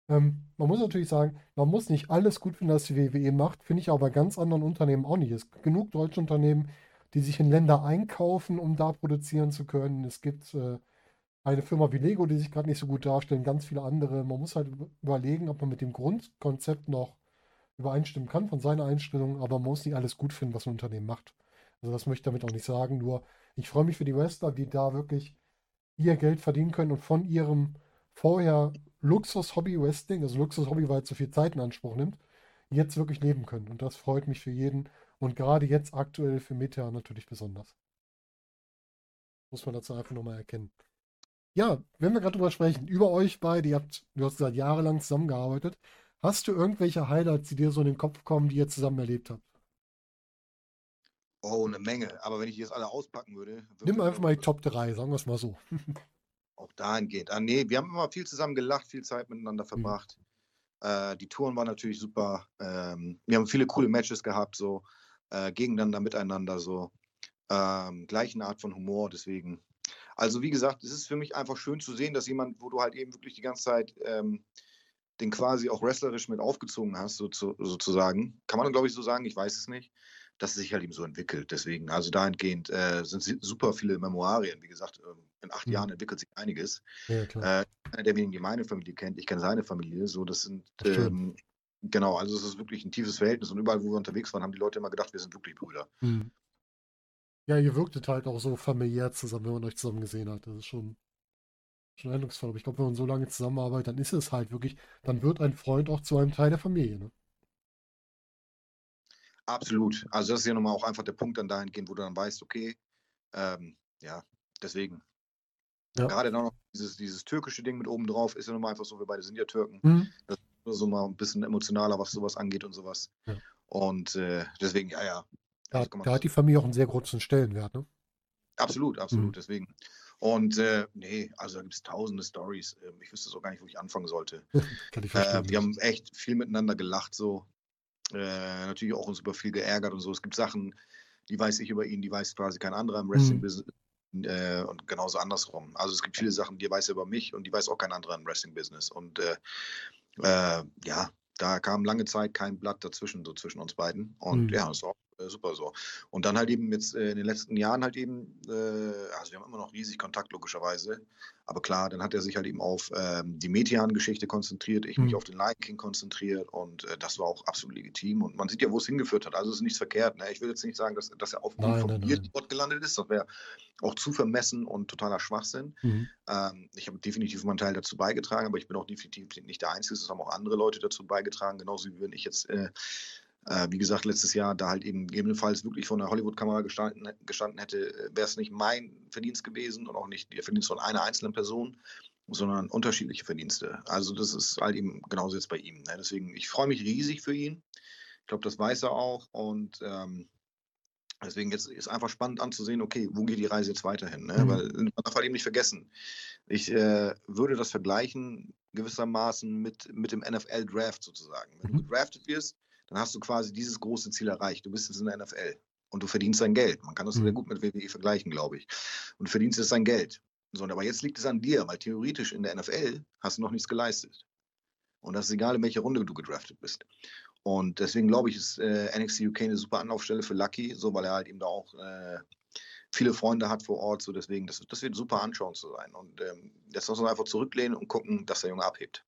Ähm, man muss natürlich sagen, man muss nicht alles gut finden, was die WWE macht. Finde ich aber bei ganz anderen Unternehmen auch nicht. Es gibt genug deutsche Unternehmen, die sich in Länder einkaufen, um da produzieren zu können. Es gibt äh, eine Firma wie Lego, die sich gerade nicht so gut darstellen, ganz viele andere. Man muss halt überlegen, ob man mit dem Grundkonzept noch übereinstimmen kann von seiner Einstellung, aber man muss nicht alles gut finden, was ein Unternehmen macht. Also das möchte ich damit auch nicht sagen, nur ich freue mich für die Wrestler, die da wirklich ihr Geld verdienen können und von ihrem vorher Luxus-Hobby-Wrestling, also Luxus-Hobby, weil es so viel Zeit in Anspruch nimmt, jetzt wirklich leben können. Und das freut mich für jeden. Und gerade jetzt aktuell für Meta natürlich besonders. Muss man dazu einfach nochmal erkennen. Ja, wenn wir gerade drüber sprechen, über euch beide, ihr habt, du hast seit jahrelang zusammengearbeitet. Hast du irgendwelche Highlights, die dir so in den Kopf kommen, die ihr zusammen erlebt habt? Oh, eine Menge. Aber wenn ich die jetzt alle auspacken würde. Nimm einfach mal die Top 3, sagen wir es mal so. [LAUGHS] auch dahingehend. Ah, nee, wir haben immer viel zusammen gelacht, viel Zeit miteinander mhm. verbracht. Mhm. Äh, die Touren waren natürlich super. Ähm, wir haben viele coole Matches gehabt, so äh, gegeneinander, miteinander, so ähm, gleichen Art von Humor, deswegen. Also wie gesagt, es ist für mich einfach schön zu sehen, dass jemand, wo du halt eben wirklich die ganze Zeit ähm, den quasi auch wrestlerisch mit aufgezogen hast, so zu, sozusagen. Kann man, glaube ich, so sagen, ich weiß es nicht, dass es sich halt eben so entwickelt. Deswegen, also dahingehend äh, sind super viele Memoirien. Wie gesagt, ähm, in acht mhm. Jahren entwickelt sich einiges. Ja, äh, einer der wenigen, die meine Familie kennt, ich kenne seine Familie. So, das sind ähm, Genau, also es ist wirklich ein tiefes Verhältnis und überall, wo wir unterwegs waren, haben die Leute immer gedacht, wir sind wirklich Brüder. Mhm. Ja, ihr wirktet halt auch so familiär zusammen, wenn man euch zusammen gesehen hat. Das ist schon, schon eindrucksvoll. Aber ich glaube, wenn man so lange zusammenarbeitet, dann ist es halt wirklich, dann wird ein Freund auch zu einem Teil der Familie. Ne? Absolut. Also das ist ja nochmal auch einfach der Punkt dann dahingehend, wo du dann weißt, okay, ähm, ja, deswegen. Ja. Gerade dann noch dieses, dieses türkische Ding mit oben drauf ist ja nochmal einfach so, wir beide sind ja Türken. Mhm. Das so mal ein bisschen emotionaler, was sowas angeht und sowas. Ja. Und äh, deswegen, ja, ja. Da, Also da hat die Familie auch einen sehr großen Stellenwert. Ne? Absolut, absolut, Mhm. deswegen. Und äh, nee, also da gibt es tausende Stories. Ähm, ich wüsste so gar nicht, wo ich anfangen sollte. [LAUGHS] Kann ich Äh, verstehen. wir haben echt viel miteinander gelacht, so. Äh, natürlich auch uns über viel geärgert und so. Es gibt Sachen, die weiß ich über ihn, die weiß quasi kein anderer im Mhm. Wrestling-Business. Äh, und genauso andersrum. Also es gibt viele Sachen, die weiß er über mich und die weiß auch kein anderer im Wrestling-Business. Und äh, äh, ja, da kam lange Zeit kein Blatt dazwischen, so zwischen uns beiden. Und Mhm. ja, das war super so. Und dann halt eben jetzt äh, in den letzten Jahren halt eben, äh, also wir haben immer noch riesig Kontakt, logischerweise. Aber klar, dann hat er sich halt eben auf ähm, die Metian-Geschichte konzentriert, ich mich Mhm. auf den Lion King konzentriert und äh, das war auch absolut legitim. Und man sieht ja, wo es hingeführt hat. Also es ist nichts verkehrt. Ne? Ich will jetzt nicht sagen, dass, dass er aufgrund Nein, von nein. dort gelandet ist. Das wäre auch zu vermessen und totaler Schwachsinn. Mhm. Ähm, ich habe definitiv meinen Teil dazu beigetragen, aber ich bin auch definitiv nicht der Einzige. Es haben auch andere Leute dazu beigetragen, genauso wie wenn ich jetzt, äh, äh, wie gesagt, letztes Jahr da halt eben gegebenenfalls wirklich vor einer Hollywood-Kamera gestanden, gestanden hätte, wäre es nicht mein Verdienst gewesen und auch nicht der Verdienst von einer einzelnen Person, sondern unterschiedliche Verdienste. Also das ist halt eben genauso jetzt bei ihm. Ne? Deswegen, ich freue mich riesig für ihn. Ich glaube, das weiß er auch und ähm, Deswegen jetzt ist einfach spannend anzusehen, okay, wo geht die Reise jetzt weiterhin? Ne? Mhm. Weil man darf halt eben nicht vergessen. Ich äh, würde das vergleichen gewissermaßen mit, mit dem NFL-Draft sozusagen. Wenn Mhm. du gedraftet wirst, dann hast du quasi dieses große Ziel erreicht. Du bist jetzt in der NFL und du verdienst dein Geld. Man kann das Mhm. sehr gut mit WWE vergleichen, glaube ich. Und du verdienst jetzt dein Geld. So, aber jetzt liegt es an dir, weil theoretisch in der NFL hast du noch nichts geleistet. Und das ist egal, in welcher Runde du gedraftet bist. Und deswegen glaube ich, ist äh, NXT UK eine super Anlaufstelle für Lucky, so weil er halt eben da auch äh, viele Freunde hat vor Ort. So deswegen, das, das wird super anschauen zu sein. Und ähm, jetzt muss man einfach zurücklehnen und gucken, dass der Junge abhebt.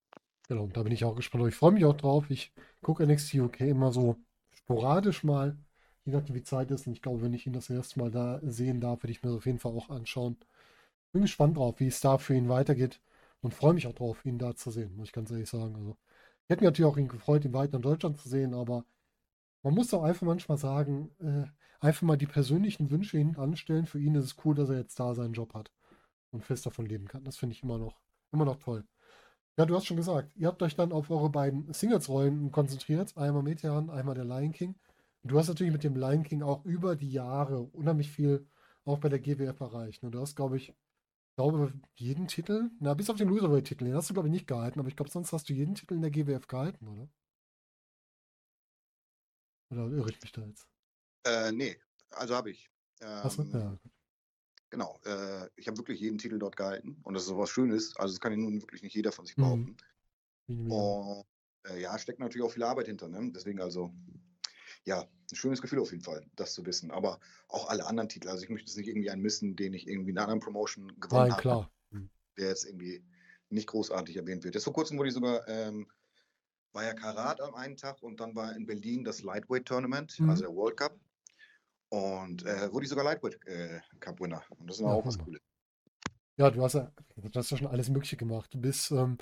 Genau, da bin ich auch gespannt. Ich freue mich auch drauf. Ich gucke NXT UK immer so sporadisch mal, je nachdem wie Zeit ist. Und ich glaube, wenn ich ihn das erste Mal da sehen darf, werde ich mir das auf jeden Fall auch anschauen. Bin gespannt drauf, wie es da für ihn weitergeht und freue mich auch drauf, ihn da zu sehen, muss ich ganz ehrlich sagen. Also, ich hätte mich natürlich auch ihn gefreut, ihn weiter in Deutschland zu sehen, aber man muss auch einfach manchmal sagen, äh, einfach mal die persönlichen Wünsche hinten anstellen. Für ihn ist es cool, dass er jetzt da seinen Job hat und fest davon leben kann. Das finde ich immer noch, immer noch toll. Ja, du hast schon gesagt, ihr habt euch dann auf eure beiden Singles-Rollen konzentriert. Einmal Metean, einmal der Lion King. Du hast natürlich mit dem Lion King auch über die Jahre unheimlich viel auch bei der GWF erreicht. Ne? Du hast, glaube ich, glaube, jeden Titel, na, bis auf den Loserweight-Titel, den hast du, glaube ich, nicht gehalten, aber ich glaube, sonst hast du jeden Titel in der GWF gehalten, oder? Oder irre ich mich da jetzt? Äh, nee, also habe ich. Achso, Ähm, ja. Genau, äh, ich habe wirklich jeden Titel dort gehalten und das ist so was Schönes. Also das kann ja nun wirklich nicht jeder von sich Mhm. behaupten. Mini-Mini. Und äh, ja, steckt natürlich auch viel Arbeit hinter. Ne? Deswegen also, ja, ein schönes Gefühl auf jeden Fall, das zu wissen. Aber auch alle anderen Titel. Also ich möchte jetzt nicht irgendwie einen missen, den ich irgendwie in einer anderen Promotion gewonnen Nein, habe, klar. Mhm. der jetzt irgendwie nicht großartig erwähnt wird. Jetzt vor kurzem wurde ich sogar, ähm, war ja Karat am einen Tag und dann war in Berlin das Lightweight Tournament, Mhm. also der World Cup. Und äh, wurde ich sogar Lightweight äh, Cup Winner. Und das ist Ja, auch was. Cooles. Ja, du hast ja, du hast ja schon alles Mögliche gemacht. Du bist ähm,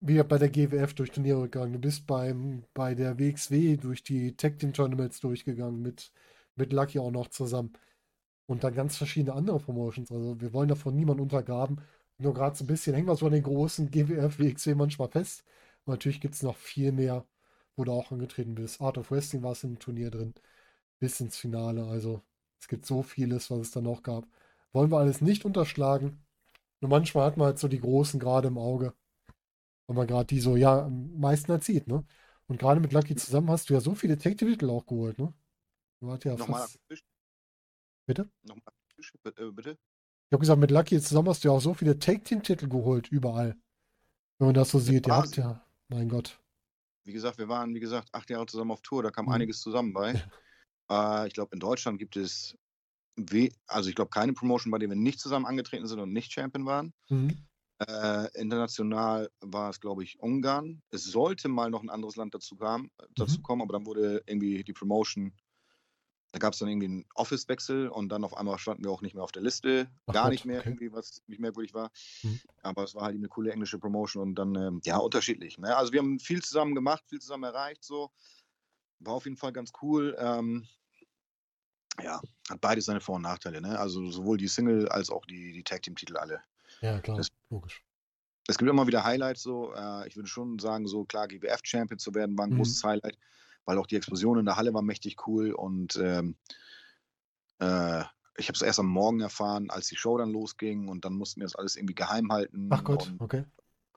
wieder bei der GWF durch Turniere gegangen. Du bist beim, bei der WXW durch die Tag Team Tournaments durchgegangen mit, mit Lucky auch noch zusammen. Und dann ganz verschiedene andere Promotions. Also wir wollen davon niemanden untergraben. Nur gerade so ein bisschen hängen wir so an den großen GWF, WXW manchmal fest. Und natürlich gibt es noch viel mehr, wo du auch angetreten bist. Art of Wrestling war es im Turnier drin. Bis ins Finale. Also es gibt so vieles, was es da noch gab. Wollen wir alles nicht unterschlagen. Nur manchmal hat man halt so die Großen gerade im Auge. Weil man gerade die so, ja, am meisten erzieht, ne? Und gerade mit Lucky zusammen hast du ja so viele Tag-Titel auch geholt, ne? Du hast ja Nochmal fast. Bitte? Nochmal bitte. Äh, bitte. Ich habe gesagt, mit Lucky zusammen hast du ja auch so viele Tag-Team-Titel geholt, überall. Wenn man das so sieht, ihr habt ja, mein Gott. Wie gesagt, wir waren, wie gesagt, acht Jahre zusammen auf Tour, da kam Mhm. einiges zusammen bei. [LAUGHS] Äh, ich glaube, in Deutschland gibt es, also ich glaube, keine Promotion, bei der wir nicht zusammen angetreten sind und nicht Champion waren. Mhm. Äh, international war es, glaube ich, Ungarn. Es sollte mal noch ein anderes Land dazu, kam, dazu Mhm. kommen, aber dann wurde irgendwie die Promotion, da gab es dann irgendwie einen Office-Wechsel und dann auf einmal standen wir auch nicht mehr auf der Liste. Ach Gar Gott, nicht mehr okay. irgendwie, was ziemlich merkwürdig war. Mhm. Aber es war halt eine coole englische Promotion und dann, ähm, ja, unterschiedlich. Ne? Also wir haben viel zusammen gemacht, viel zusammen erreicht, so. War auf jeden Fall ganz cool. Ähm, ja, hat beides seine Vor- und Nachteile, ne? Also sowohl die Single als auch die, die Tag-Team-Titel alle. Ja, klar, Das- logisch. Es gibt immer wieder Highlights so. Äh, ich würde schon sagen, so klar, GWF-Champion zu werden, war ein Mhm. großes Highlight, weil auch die Explosion in der Halle war mächtig cool und ähm, äh, ich habe es erst am Morgen erfahren, als die Show dann losging und dann mussten wir das alles irgendwie geheim halten. Ach Gott, okay.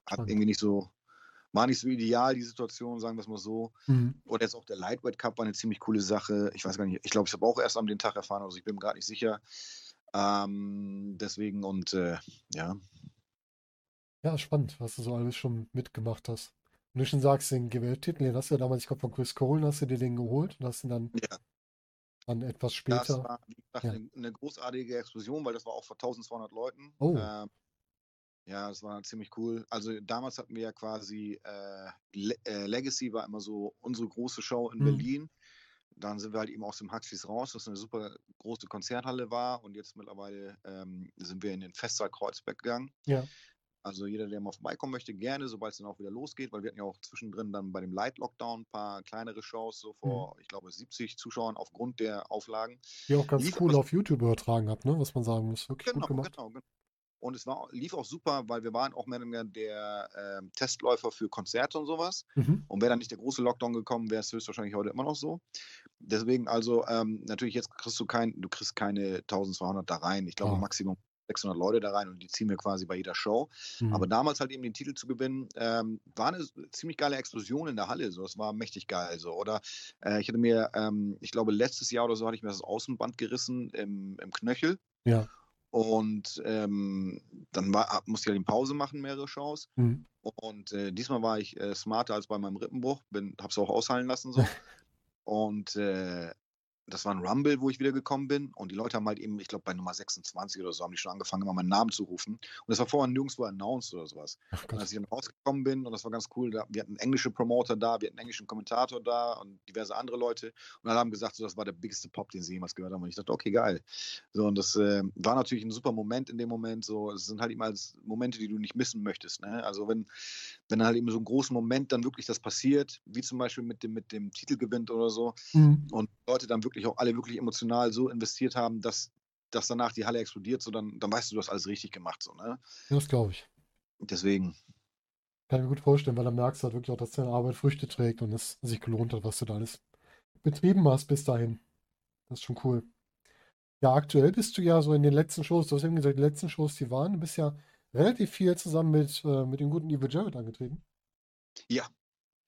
hat irgendwie nicht so, war nicht so ideal, die Situation, sagen wir es mal so. Mhm. Oder jetzt auch der Lightweight Cup war eine ziemlich coole Sache. Ich weiß gar nicht, ich glaube, ich habe auch erst am den Tag erfahren, also ich bin mir gerade nicht sicher. Ähm, deswegen und äh, ja, Ja, spannend, was du so alles schon mitgemacht hast. Und du schon sagst, den GWF-Titel, den hast du ja damals, ich glaube, von Chris Cole, hast du dir den geholt und hast ihn dann, ja. dann etwas Das später. war, wie gesagt, Ja. eine, eine großartige Explosion, weil das war auch vor 1200 Leuten. Oh. Ähm, ja, das war ziemlich cool. Also damals hatten wir ja quasi äh, Le äh, Legacy war immer so unsere große Show in Mhm. Berlin. Dann sind wir halt eben aus dem Huxleys raus, was eine super große Konzerthalle war. Und jetzt mittlerweile ähm, sind wir in den Festsaal Kreuzberg gegangen. Ja. Also jeder, der mal vorbeikommen möchte, gerne, sobald es dann auch wieder losgeht, weil wir hatten ja auch zwischendrin dann bei dem Light Lockdown ein paar kleinere Shows, so vor, ich glaube, 70 Zuschauern aufgrund der Auflagen. Die auch ganz Lief cool aber- auf YouTube übertragen habt, ne? Was man sagen muss. Wirklich Genau, gut gemacht. genau, genau. Und es war, lief auch super, weil wir waren auch mehr oder weniger der ähm, Testläufer für Konzerte und sowas. Mhm. Und wäre dann nicht der große Lockdown gekommen, wäre es höchstwahrscheinlich heute immer noch so. Deswegen also, ähm, natürlich jetzt kriegst du kein, du kriegst keine 1200 da rein. Ich glaube Ah. Maximum 600 Leute da rein und die ziehen wir quasi bei jeder Show. Mhm. Aber damals halt eben den Titel zu gewinnen, ähm, war eine ziemlich geile Explosion in der Halle. So, es war mächtig geil. So. Oder äh, ich hatte mir, ähm, ich glaube letztes Jahr oder so hatte ich mir das Außenband gerissen im, im Knöchel. Ja. Und ähm, dann war, musste ich halt Pause machen, mehrere Shows. Mhm. Und äh, diesmal war ich äh, smarter als bei meinem Rippenbruch. Bin, hab's auch ausheilen lassen so. [LAUGHS] und äh, das war ein Rumble, wo ich wieder gekommen bin. Und die Leute haben halt eben, ich glaube, bei Nummer 26 oder so, haben die schon angefangen, immer meinen Namen zu rufen. Und das war vorher nirgendwo announced oder sowas. Ach Und als ich dann rausgekommen bin, und das war ganz cool, da, wir hatten englische Promoter da, wir hatten einen englischen Kommentator da und diverse andere Leute. Und alle haben gesagt, so, das war der biggeste Pop, den sie jemals gehört haben. Und ich dachte, okay, geil. So, und das äh, war natürlich ein super Moment in dem Moment. So, es sind halt immer Momente, die du nicht missen möchtest. Ne? Also wenn, wenn halt eben so ein großen Moment dann wirklich das passiert, wie zum Beispiel mit dem, mit dem Titelgewinn oder so, Mhm. und Leute dann wirklich auch alle wirklich emotional so investiert haben, dass, dass danach die Halle explodiert, so dann, dann weißt du, du hast alles richtig gemacht. So, ne? Ja, das glaube ich. Deswegen. Kann ich mir gut vorstellen, weil dann merkst du halt wirklich auch, dass deine Arbeit Früchte trägt und es sich gelohnt hat, was du da alles betrieben hast bis dahin. Das ist schon cool. Ja, aktuell bist du ja so in den letzten Shows, du hast eben gesagt, die letzten Shows, die waren, du bist ja relativ viel zusammen mit, äh, mit dem guten Evil Jared angetreten. Ja.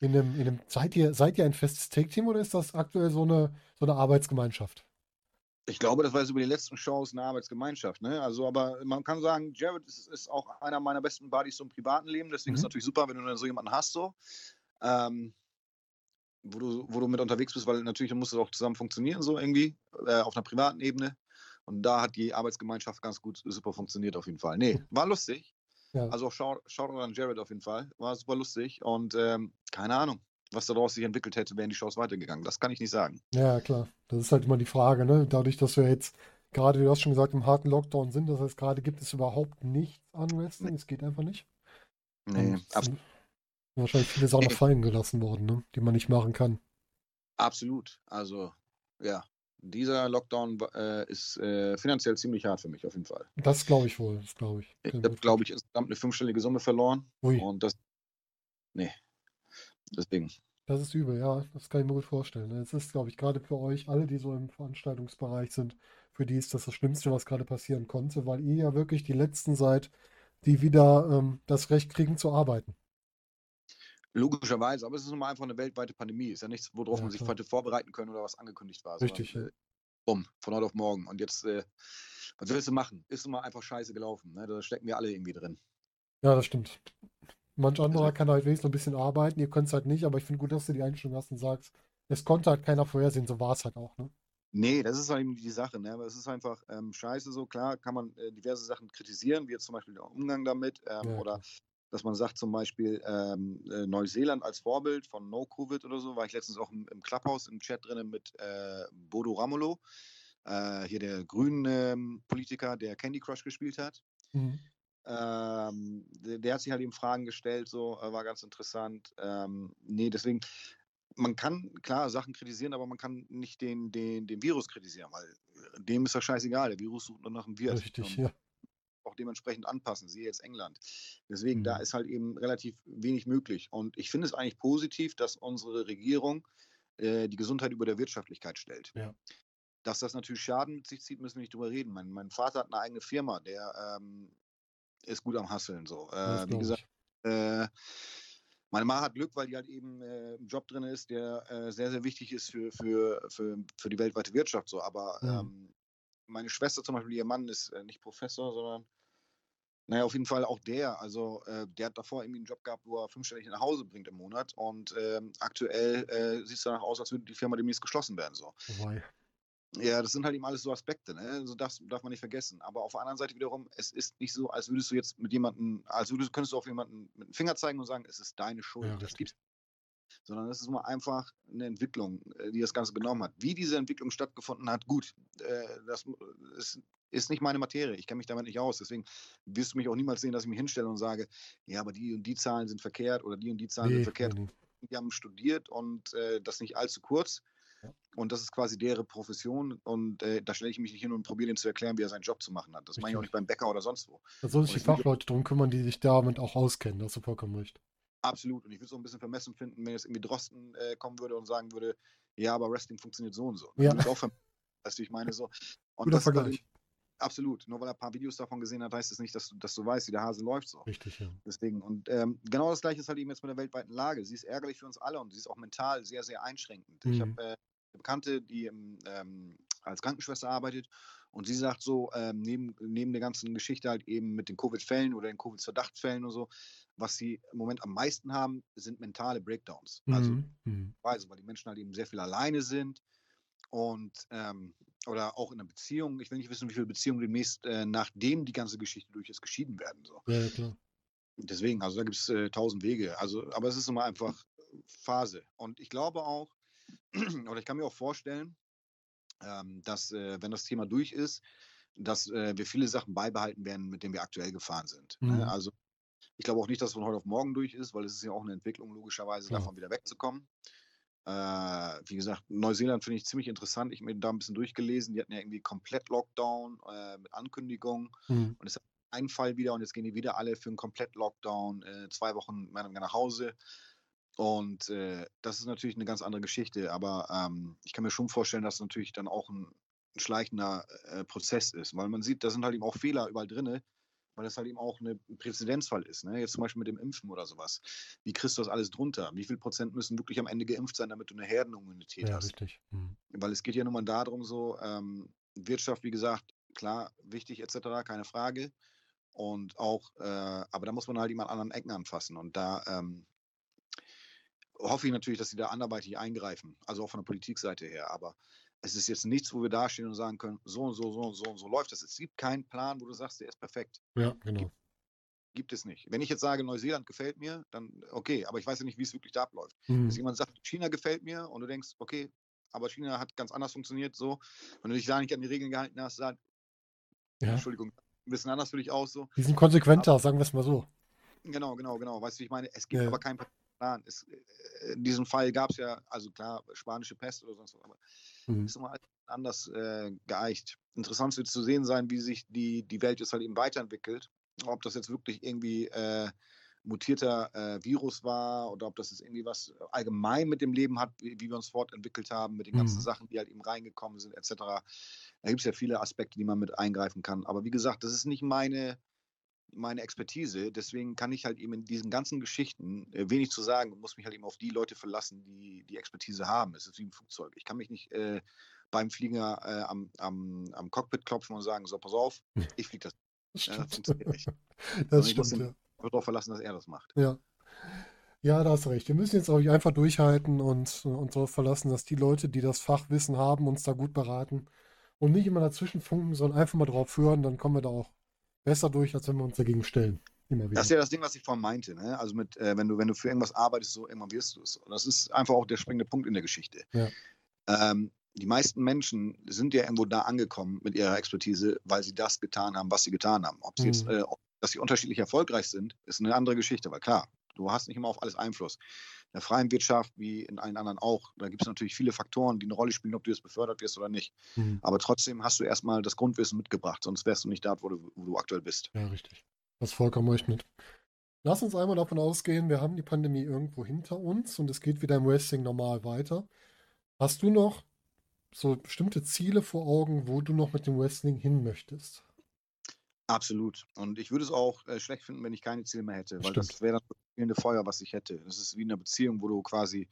In einem, in einem, seid ihr, seid ihr ein festes Take-Team oder ist das aktuell so eine, so eine Arbeitsgemeinschaft? Ich glaube, das war jetzt über die letzten Shows eine Arbeitsgemeinschaft. Ne? Also, aber man kann sagen, Jared ist, ist auch einer meiner besten Buddies im privaten Leben. Deswegen ist es Mhm. natürlich super, wenn du dann so jemanden hast, so, ähm, wo, du, wo du mit unterwegs bist, weil natürlich muss es auch zusammen funktionieren, so irgendwie, äh, auf einer privaten Ebene. Und da hat die Arbeitsgemeinschaft ganz gut, super funktioniert auf jeden Fall. Nee, [LAUGHS] war lustig. Ja. Also auch Shout- Shoutout an Jared auf jeden Fall. War super lustig. Und ähm, keine Ahnung, was daraus sich entwickelt hätte, wären die Shows weitergegangen. Das kann ich nicht sagen. Ja, klar. Das ist halt immer die Frage, ne? Dadurch, dass wir jetzt gerade, wie du hast schon gesagt, im harten Lockdown sind, das heißt, gerade gibt es überhaupt nichts an Wrestling. Es geht einfach nicht. Nee, Und es abs sind wahrscheinlich viele Sachen noch Nee. fallen gelassen worden, ne? Die man nicht machen kann. absolut. Also, ja. Dieser Lockdown äh, ist äh, finanziell ziemlich hart für mich, auf jeden Fall. Das glaube ich wohl, das glaube ich. Ich habe, glaube ich, insgesamt eine fünfstellige Summe verloren. Ui. Und das. Nee. Deswegen. Das ist übel, ja, das kann ich mir gut vorstellen. ne? Es ist, glaube ich, gerade für euch, alle, die so im Veranstaltungsbereich sind, für die ist das das Schlimmste, was gerade passieren konnte, weil ihr ja wirklich die Letzten seid, die wieder ähm, das Recht kriegen zu arbeiten. Logischerweise, aber es ist nun mal einfach eine weltweite Pandemie. Ist ja nichts, worauf Ja, man sich hätte vorbereiten können oder was angekündigt war. sondern, Richtig, ja. äh, bumm, von heute auf morgen. Und jetzt, äh, was willst du machen? Ist nun mal einfach scheiße gelaufen. Ne? Da stecken wir alle irgendwie drin. Ja, das stimmt. Manch anderer Also- kann halt wenigstens noch ein bisschen arbeiten, ihr könnt es halt nicht, aber ich finde gut, dass du die Einstellung hast und sagst, es konnte halt keiner vorhersehen, so war es halt auch, ne? Nee, das ist halt eben die Sache, ne? Aber es ist einfach ähm, scheiße so. Klar kann man äh, diverse Sachen kritisieren, wie jetzt zum Beispiel der Umgang damit ähm, Ja, oder klar. Dass man sagt zum Beispiel ähm, äh, Neuseeland als Vorbild von No-Covid oder so, war ich letztens auch im, im Clubhouse im Chat drin mit äh, Bodo Ramelow, äh, hier der grünen ähm, Politiker, der Candy Crush gespielt hat. Mhm. Ähm, der, der hat sich halt eben Fragen gestellt, so äh, war ganz interessant. Ähm, nee, deswegen, man kann klar Sachen kritisieren, aber man kann nicht den, den, den Virus kritisieren, weil äh, dem ist das scheißegal. Der Virus sucht nur nach einem Wirt Richtig, und ja. Auch dementsprechend anpassen. Siehe jetzt England. Deswegen, da Mhm. ist halt eben relativ wenig möglich. Und ich finde es eigentlich positiv, dass unsere Regierung äh, die Gesundheit über der Wirtschaftlichkeit stellt. Ja. Dass das natürlich Schaden mit sich zieht, müssen wir nicht drüber reden. Mein, mein Vater hat eine eigene Firma, der ähm, ist gut am Hasseln. So. Äh, wie gesagt, äh, meine Mama hat Glück, weil die halt eben äh, im Job drin ist, der äh, sehr, sehr wichtig ist für, für, für, für die weltweite Wirtschaft. So. Aber Mhm. ähm, meine Schwester zum Beispiel, ihr Mann ist äh, nicht Professor, sondern naja, auf jeden Fall auch der. Also äh, der hat davor irgendwie einen Job gehabt, wo er fünfstellig nach Hause bringt im Monat. Und ähm, aktuell äh, sieht es danach aus, als würde die Firma demnächst geschlossen werden. So. Wobei. Ja, das sind halt eben alles so Aspekte, ne? Also das darf man nicht vergessen. Aber auf der anderen Seite wiederum, es ist nicht so, als würdest du jetzt mit jemandem, als würdest, könntest du auf jemanden mit dem Finger zeigen und sagen, es ist deine Schuld. Ja, das gibt's. Sondern es ist nur einfach eine Entwicklung, äh, die das Ganze genommen hat. Wie diese Entwicklung stattgefunden hat, gut, äh, das ist, ist nicht meine Materie. Ich kenne mich damit nicht aus. Deswegen wirst du mich auch niemals sehen, dass ich mich hinstelle und sage, ja, aber die und die Zahlen sind verkehrt oder die und die Zahlen sind Nee, verkehrt nee, die haben studiert und äh, das nicht allzu kurz. Ja. Und das ist quasi deren Profession. Und äh, da stelle ich mich nicht hin und probiere ihm zu erklären, wie er seinen Job zu machen hat. Das mache ich auch nicht beim Bäcker oder sonst wo. Da sollen sich die sind Fachleute drum kümmern, die sich damit auch auskennen. Da hast du vollkommen recht. Absolut. Und ich würde es auch ein bisschen vermessen finden, wenn jetzt irgendwie Drosten äh, kommen würde und sagen würde, ja, aber Wrestling funktioniert so und so. Ja. ich auch vermessen. Weißt du, ich meine so. Und Guter das Vergleich. absolut. Nur weil er ein paar Videos davon gesehen hat, heißt es das nicht, dass du, dass du weißt, wie der Hase läuft so. Richtig, ja. Deswegen, und ähm, genau das gleiche ist halt eben jetzt mit der weltweiten Lage. Sie ist ärgerlich für uns alle und sie ist auch mental sehr, sehr einschränkend. Ich Mhm. habe äh, eine Bekannte, die ähm, als Krankenschwester arbeitet und sie sagt so, ähm, neben, neben der ganzen Geschichte halt eben mit den Covid-Fällen oder den Covid-Verdachtsfällen und so, was sie im Moment am meisten haben, sind mentale Breakdowns. Also Mhm. Mhm. Weise, weil die Menschen halt eben sehr viel alleine sind und ähm, oder auch in einer Beziehung. Ich will nicht wissen, wie viele Beziehungen demnächst, äh, nachdem die ganze Geschichte durch ist, geschieden werden. So. Ja, ja, klar. Deswegen, also da gibt es äh, tausend Wege. Also, aber es ist immer einfach Phase. Und ich glaube auch, [CLEARS THROAT] oder ich kann mir auch vorstellen, ähm, dass, äh, wenn das Thema durch ist, dass äh, wir viele Sachen beibehalten werden, mit denen wir aktuell gefahren sind. Mhm. Ne? Also ich glaube auch nicht, dass es von heute auf morgen durch ist, weil es ist ja auch eine Entwicklung, logischerweise, Klar. davon wieder wegzukommen. Äh, wie gesagt, Neuseeland finde ich ziemlich interessant. Ich habe mir da ein bisschen durchgelesen. Die hatten ja irgendwie komplett Lockdown äh, mit Ankündigungen. Mhm. Und es hat einen Fall wieder und jetzt gehen die wieder alle für einen komplett Lockdown, äh, zwei Wochen nach Hause. Und äh, das ist natürlich eine ganz andere Geschichte. Aber ähm, ich kann mir schon vorstellen, dass es natürlich dann auch ein, ein schleichender äh, Prozess ist, weil man sieht, da sind halt eben auch Fehler überall drin, weil das halt eben auch eine, ein Präzedenzfall ist. Ne? Jetzt zum Beispiel mit dem Impfen oder sowas. Wie kriegst du das alles drunter? Wie viel Prozent müssen wirklich am Ende geimpft sein, damit du eine Herdenimmunität Ja, hast? richtig. Mhm. Weil es geht ja nun mal darum, so ähm, Wirtschaft, wie gesagt, klar, wichtig etc., keine Frage. Und auch, äh, aber da muss man halt immer an anderen Ecken anfassen. Und da ähm, hoffe ich natürlich, dass sie da anderweitig eingreifen, also auch von der Politikseite her. Aber es ist jetzt nichts, wo wir dastehen und sagen können, so und so, so und so und so läuft das. Es gibt keinen Plan, wo du sagst, der ist perfekt. Ja, genau. Gibt es nicht. Wenn ich jetzt sage, Neuseeland gefällt mir, dann okay, aber ich weiß ja nicht, wie es wirklich da abläuft. Mhm. Dass jemand sagt, China gefällt mir und du denkst, okay, aber China hat ganz anders funktioniert, so. Wenn du dich da nicht an die Regeln gehalten hast, dann, Ja. Entschuldigung, ein bisschen anders für dich aus, so. Die sind konsequenter, sagen wir es mal so. Genau, genau, genau. Weißt du, ich meine? Es gibt Ja. aber keinen Plan. Es, äh, in diesem Fall gab es ja, also klar, spanische Pest oder sonst was, aber Mhm. ist immer alles anders äh, geeicht. Interessant wird zu sehen sein, wie sich die, die Welt jetzt halt eben weiterentwickelt. Ob das jetzt wirklich irgendwie äh, mutierter äh, Virus war oder ob das jetzt irgendwie was allgemein mit dem Leben hat, wie, wie wir uns fortentwickelt haben, mit den ganzen Mhm. Sachen, die halt eben reingekommen sind, etc. Da gibt es ja viele Aspekte, die man mit eingreifen kann. Aber wie gesagt, das ist nicht meine, meine Expertise. Deswegen kann ich halt eben in diesen ganzen Geschichten äh, wenig zu sagen und muss mich halt eben auf die Leute verlassen, die die Expertise haben. Es ist wie ein Flugzeug. Ich kann mich nicht äh, beim Flieger äh, am, am, am Cockpit klopfen und sagen, so, pass auf, ich fliege das. Das Ja, stimmt. funktioniert nicht. [LAUGHS] das ich muss stimmt, den- ja. Darauf verlassen, dass er das macht. Ja. Ja, da hast du recht. Wir müssen jetzt auch einfach durchhalten und uns darauf verlassen, dass die Leute, die das Fachwissen haben, uns da gut beraten und nicht immer dazwischen funken, sondern einfach mal drauf hören, dann kommen wir da auch besser durch, als wenn wir uns dagegen stellen. Immer wieder. Das ist ja das Ding, was ich vorhin meinte. Ne? Also mit, äh, wenn du, wenn du für irgendwas arbeitest, so irgendwann wirst du es. Und das ist einfach auch der springende Punkt in der Geschichte. Ja. Ähm, die meisten Menschen sind ja irgendwo da angekommen mit ihrer Expertise, weil sie das getan haben, was sie getan haben. Ob sie mhm. jetzt, äh, dass sie unterschiedlich erfolgreich sind, ist eine andere Geschichte, weil klar, du hast nicht immer auf alles Einfluss. In der freien Wirtschaft, wie in allen anderen auch, da gibt es natürlich viele Faktoren, die eine Rolle spielen, ob du jetzt befördert wirst oder nicht. Mhm. Aber trotzdem hast du erstmal das Grundwissen mitgebracht, sonst wärst du nicht da, wo du, wo du aktuell bist. Ja, richtig. Das vollkommen recht mit. Lass uns einmal davon ausgehen, wir haben die Pandemie irgendwo hinter uns und es geht wieder im Wrestling normal weiter. Hast du noch so bestimmte Ziele vor Augen, wo du noch mit dem Wrestling hin möchtest? Absolut. Und ich würde es auch äh, schlecht finden, wenn ich keine Ziele mehr hätte, weil Stimmt. das wäre das fehlende Feuer, was ich hätte. Das ist wie in einer Beziehung, wo du quasi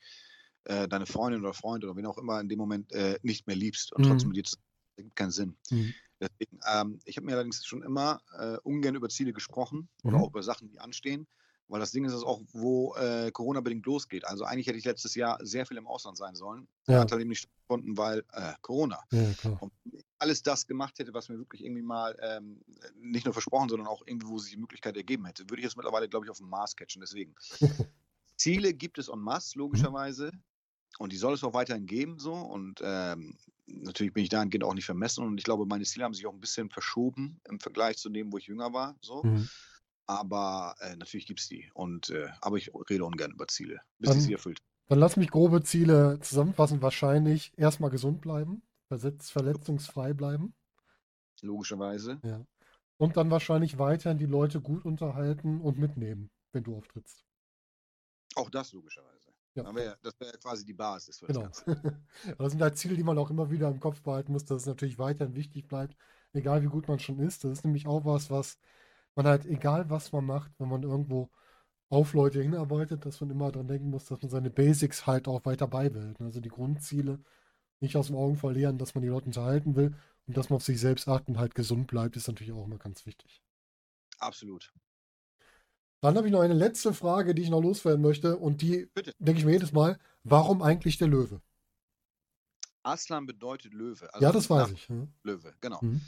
äh, deine Freundin oder Freund oder wen auch immer in dem Moment äh, nicht mehr liebst und mhm. trotzdem mit dir zu ergibt keinen Sinn. Mhm. Deswegen, ähm, ich habe mir allerdings schon immer äh, ungern über Ziele gesprochen mhm. oder auch über Sachen, die anstehen, weil das Ding ist es auch, wo äh, Corona bedingt losgeht. Also eigentlich hätte ich letztes Jahr sehr viel im Ausland sein sollen. Ja. Hat halt eben nicht stattgefunden, weil äh, Corona. Ja, und alles das gemacht hätte, was mir wirklich irgendwie mal ähm, nicht nur versprochen, sondern auch irgendwie, wo sich die Möglichkeit ergeben hätte, würde ich jetzt mittlerweile, glaube ich, auf dem Mars catchen. Deswegen. [LAUGHS] Ziele gibt es en masse, mhm. logischerweise. Und die soll es auch weiterhin geben, so. Und ähm, natürlich bin ich dahingehend auch nicht vermessen. Und ich glaube, meine Ziele haben sich auch ein bisschen verschoben im Vergleich zu dem, wo ich jünger war, so. Mhm. Aber äh, natürlich gibt es die. Und, äh, aber ich rede ungern über Ziele, bis ich sie erfüllt. Dann lass mich grobe Ziele zusammenfassen. Wahrscheinlich erstmal gesund bleiben, verletzungsfrei bleiben. Logischerweise. Ja. Und dann wahrscheinlich weiterhin die Leute gut unterhalten und mitnehmen, wenn du auftrittst. Auch das logischerweise. Ja. Wär, das wäre quasi die Basis für genau. das Ganze. [LAUGHS] das sind halt Ziele, die man auch immer wieder im Kopf behalten muss, dass es natürlich weiterhin wichtig bleibt, egal wie gut man schon ist. Das ist nämlich auch was, was man halt, egal was man macht, wenn man irgendwo auf Leute hinarbeitet, dass man immer daran denken muss, dass man seine Basics halt auch weiter beibehält. Also die Grundziele nicht aus dem Augen verlieren, dass man die Leute unterhalten will und dass man auf sich selbst achtet und halt gesund bleibt, ist natürlich auch immer ganz wichtig. Absolut. Dann habe ich noch eine letzte Frage, die ich noch loswerden möchte. Und die denke ich mir jedes Mal: Warum eigentlich der Löwe? Aslan bedeutet Löwe. Also ja, das weiß ich. Ja. Löwe, genau. Mhm.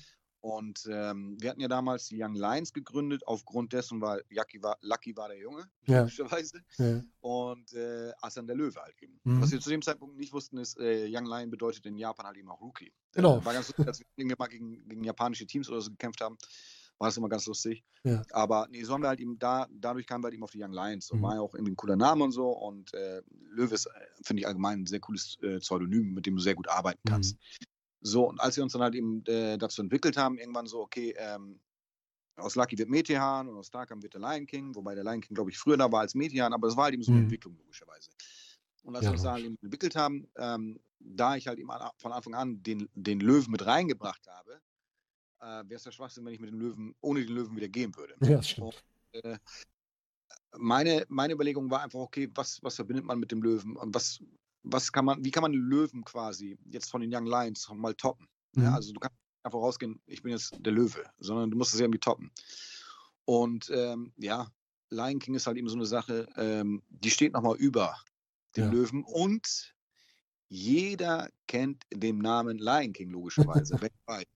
Und ähm, wir hatten ja damals die Young Lions gegründet, aufgrund dessen, weil Lucky war, Lucky war der Junge, [LAUGHS] ja. logischerweise. Ja. Und äh, Aslan der Löwe halt eben. Mhm. Was wir zu dem Zeitpunkt nicht wussten, ist, äh, Young Lion bedeutet in Japan halt eben auch Rookie. Genau. Äh, war ganz lustig, als wir [LAUGHS] mal gegen, gegen japanische Teams oder so gekämpft haben war das immer ganz lustig. Ja. Aber nee, so haben wir halt eben da, dadurch kamen wir halt eben auf die Young Lions und mhm. war ja auch irgendwie ein cooler Name und so. Und äh, Löwe ist, äh, finde ich allgemein ein sehr cooles äh, Pseudonym, mit dem du sehr gut arbeiten kannst. Mhm. So, und als wir uns dann halt eben äh, dazu entwickelt haben, irgendwann so, okay, ähm, aus Lucky wird Metehan und aus Starkam wird der Lion King, wobei der Lion King, glaube ich, früher da war als Metehan, aber es war halt eben so eine mhm. Entwicklung, logischerweise. Und als ja, wir uns da halt eben entwickelt haben, ähm, da ich halt eben von Anfang an den, den Löwen mit reingebracht habe, äh, wäre es ja Schwachsinn, wenn ich mit dem Löwen, ohne den Löwen wieder gehen würde. Ja, das stimmt. Und, äh, meine, meine Überlegung war einfach, okay, was, was verbindet man mit dem Löwen? Und was, was kann man, wie kann man Löwen quasi jetzt von den Young Lions mal toppen? Mhm. Ja, also du kannst einfach rausgehen, ich bin jetzt der Löwe, sondern du musst es irgendwie toppen. Und ähm, ja, Lion King ist halt eben so eine Sache, ähm, die steht nochmal über den ja. Löwen und jeder kennt den Namen Lion King logischerweise [LAUGHS] weltweit.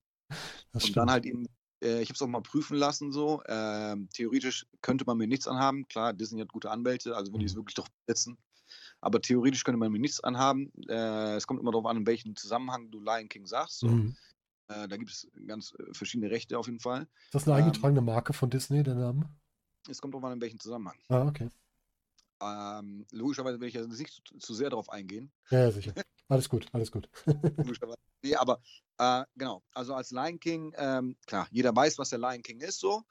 Das und dann halt eben, äh, ich habe es auch mal prüfen lassen, so. Äh, theoretisch könnte man mir nichts anhaben. Klar, Disney hat gute Anwälte, also wenn die es mhm. wirklich doch setzen. Aber theoretisch könnte man mir nichts anhaben. Äh, es kommt immer darauf an, in welchem Zusammenhang du Lion King sagst. So. Mhm. Äh, da gibt es ganz äh, verschiedene Rechte auf jeden Fall. Ist das eine ähm, eingetragene Marke von Disney, der Name? Es kommt darauf an, in welchem Zusammenhang. Ah, okay. Ähm, logischerweise will ich ja nicht zu, zu sehr darauf eingehen. Ja, ja sicher. Alles gut, alles gut. [LAUGHS] nee, aber äh, genau, also als Lion King, ähm, klar, jeder weiß, was der Lion King ist so.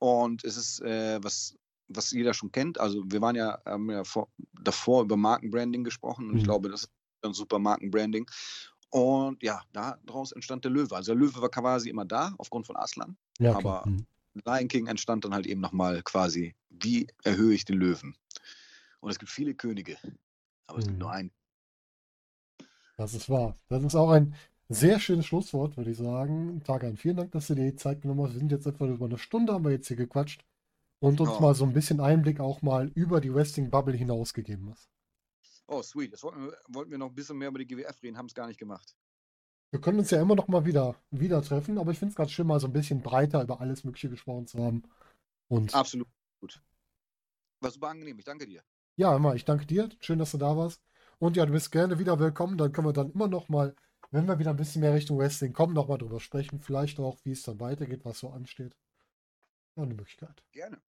Und es ist äh, was, was jeder schon kennt. Also wir waren ja, haben ja vor, davor über Markenbranding gesprochen und mhm. ich glaube, das ist ein super Markenbranding. Und ja, daraus entstand der Löwe. Also der Löwe war quasi immer da, aufgrund von Aslan. Ja, okay. Aber mhm. Lion King entstand dann halt eben nochmal quasi, wie erhöhe ich den Löwen? Und es gibt viele Könige, aber es gibt nur mhm. einen. Das ist wahr. Das ist auch ein sehr schönes Schlusswort, würde ich sagen. Tagan, vielen Dank, dass du dir die Zeit genommen hast. Wir sind jetzt etwa über eine Stunde, haben wir jetzt hier gequatscht. Und uns Oh. mal so ein bisschen Einblick auch mal über die Wrestling-Bubble hinausgegeben hast. Oh, sweet. Jetzt wollten wir, wollten wir noch ein bisschen mehr über die GWF reden, haben es gar nicht gemacht. Wir können uns ja immer noch mal wieder, wieder treffen, aber ich finde es ganz schön, mal so ein bisschen breiter über alles Mögliche gesprochen zu haben. Und Absolut gut. War super angenehm. Ich danke dir. ja, immer, ich danke dir. Schön, dass du da warst. Und ja, du bist gerne wieder willkommen. Dann können wir dann immer noch mal, wenn wir wieder ein bisschen mehr Richtung Wrestling kommen, noch mal drüber sprechen. Vielleicht auch, wie es dann weitergeht, was so ansteht. Ja, eine Möglichkeit. Gerne.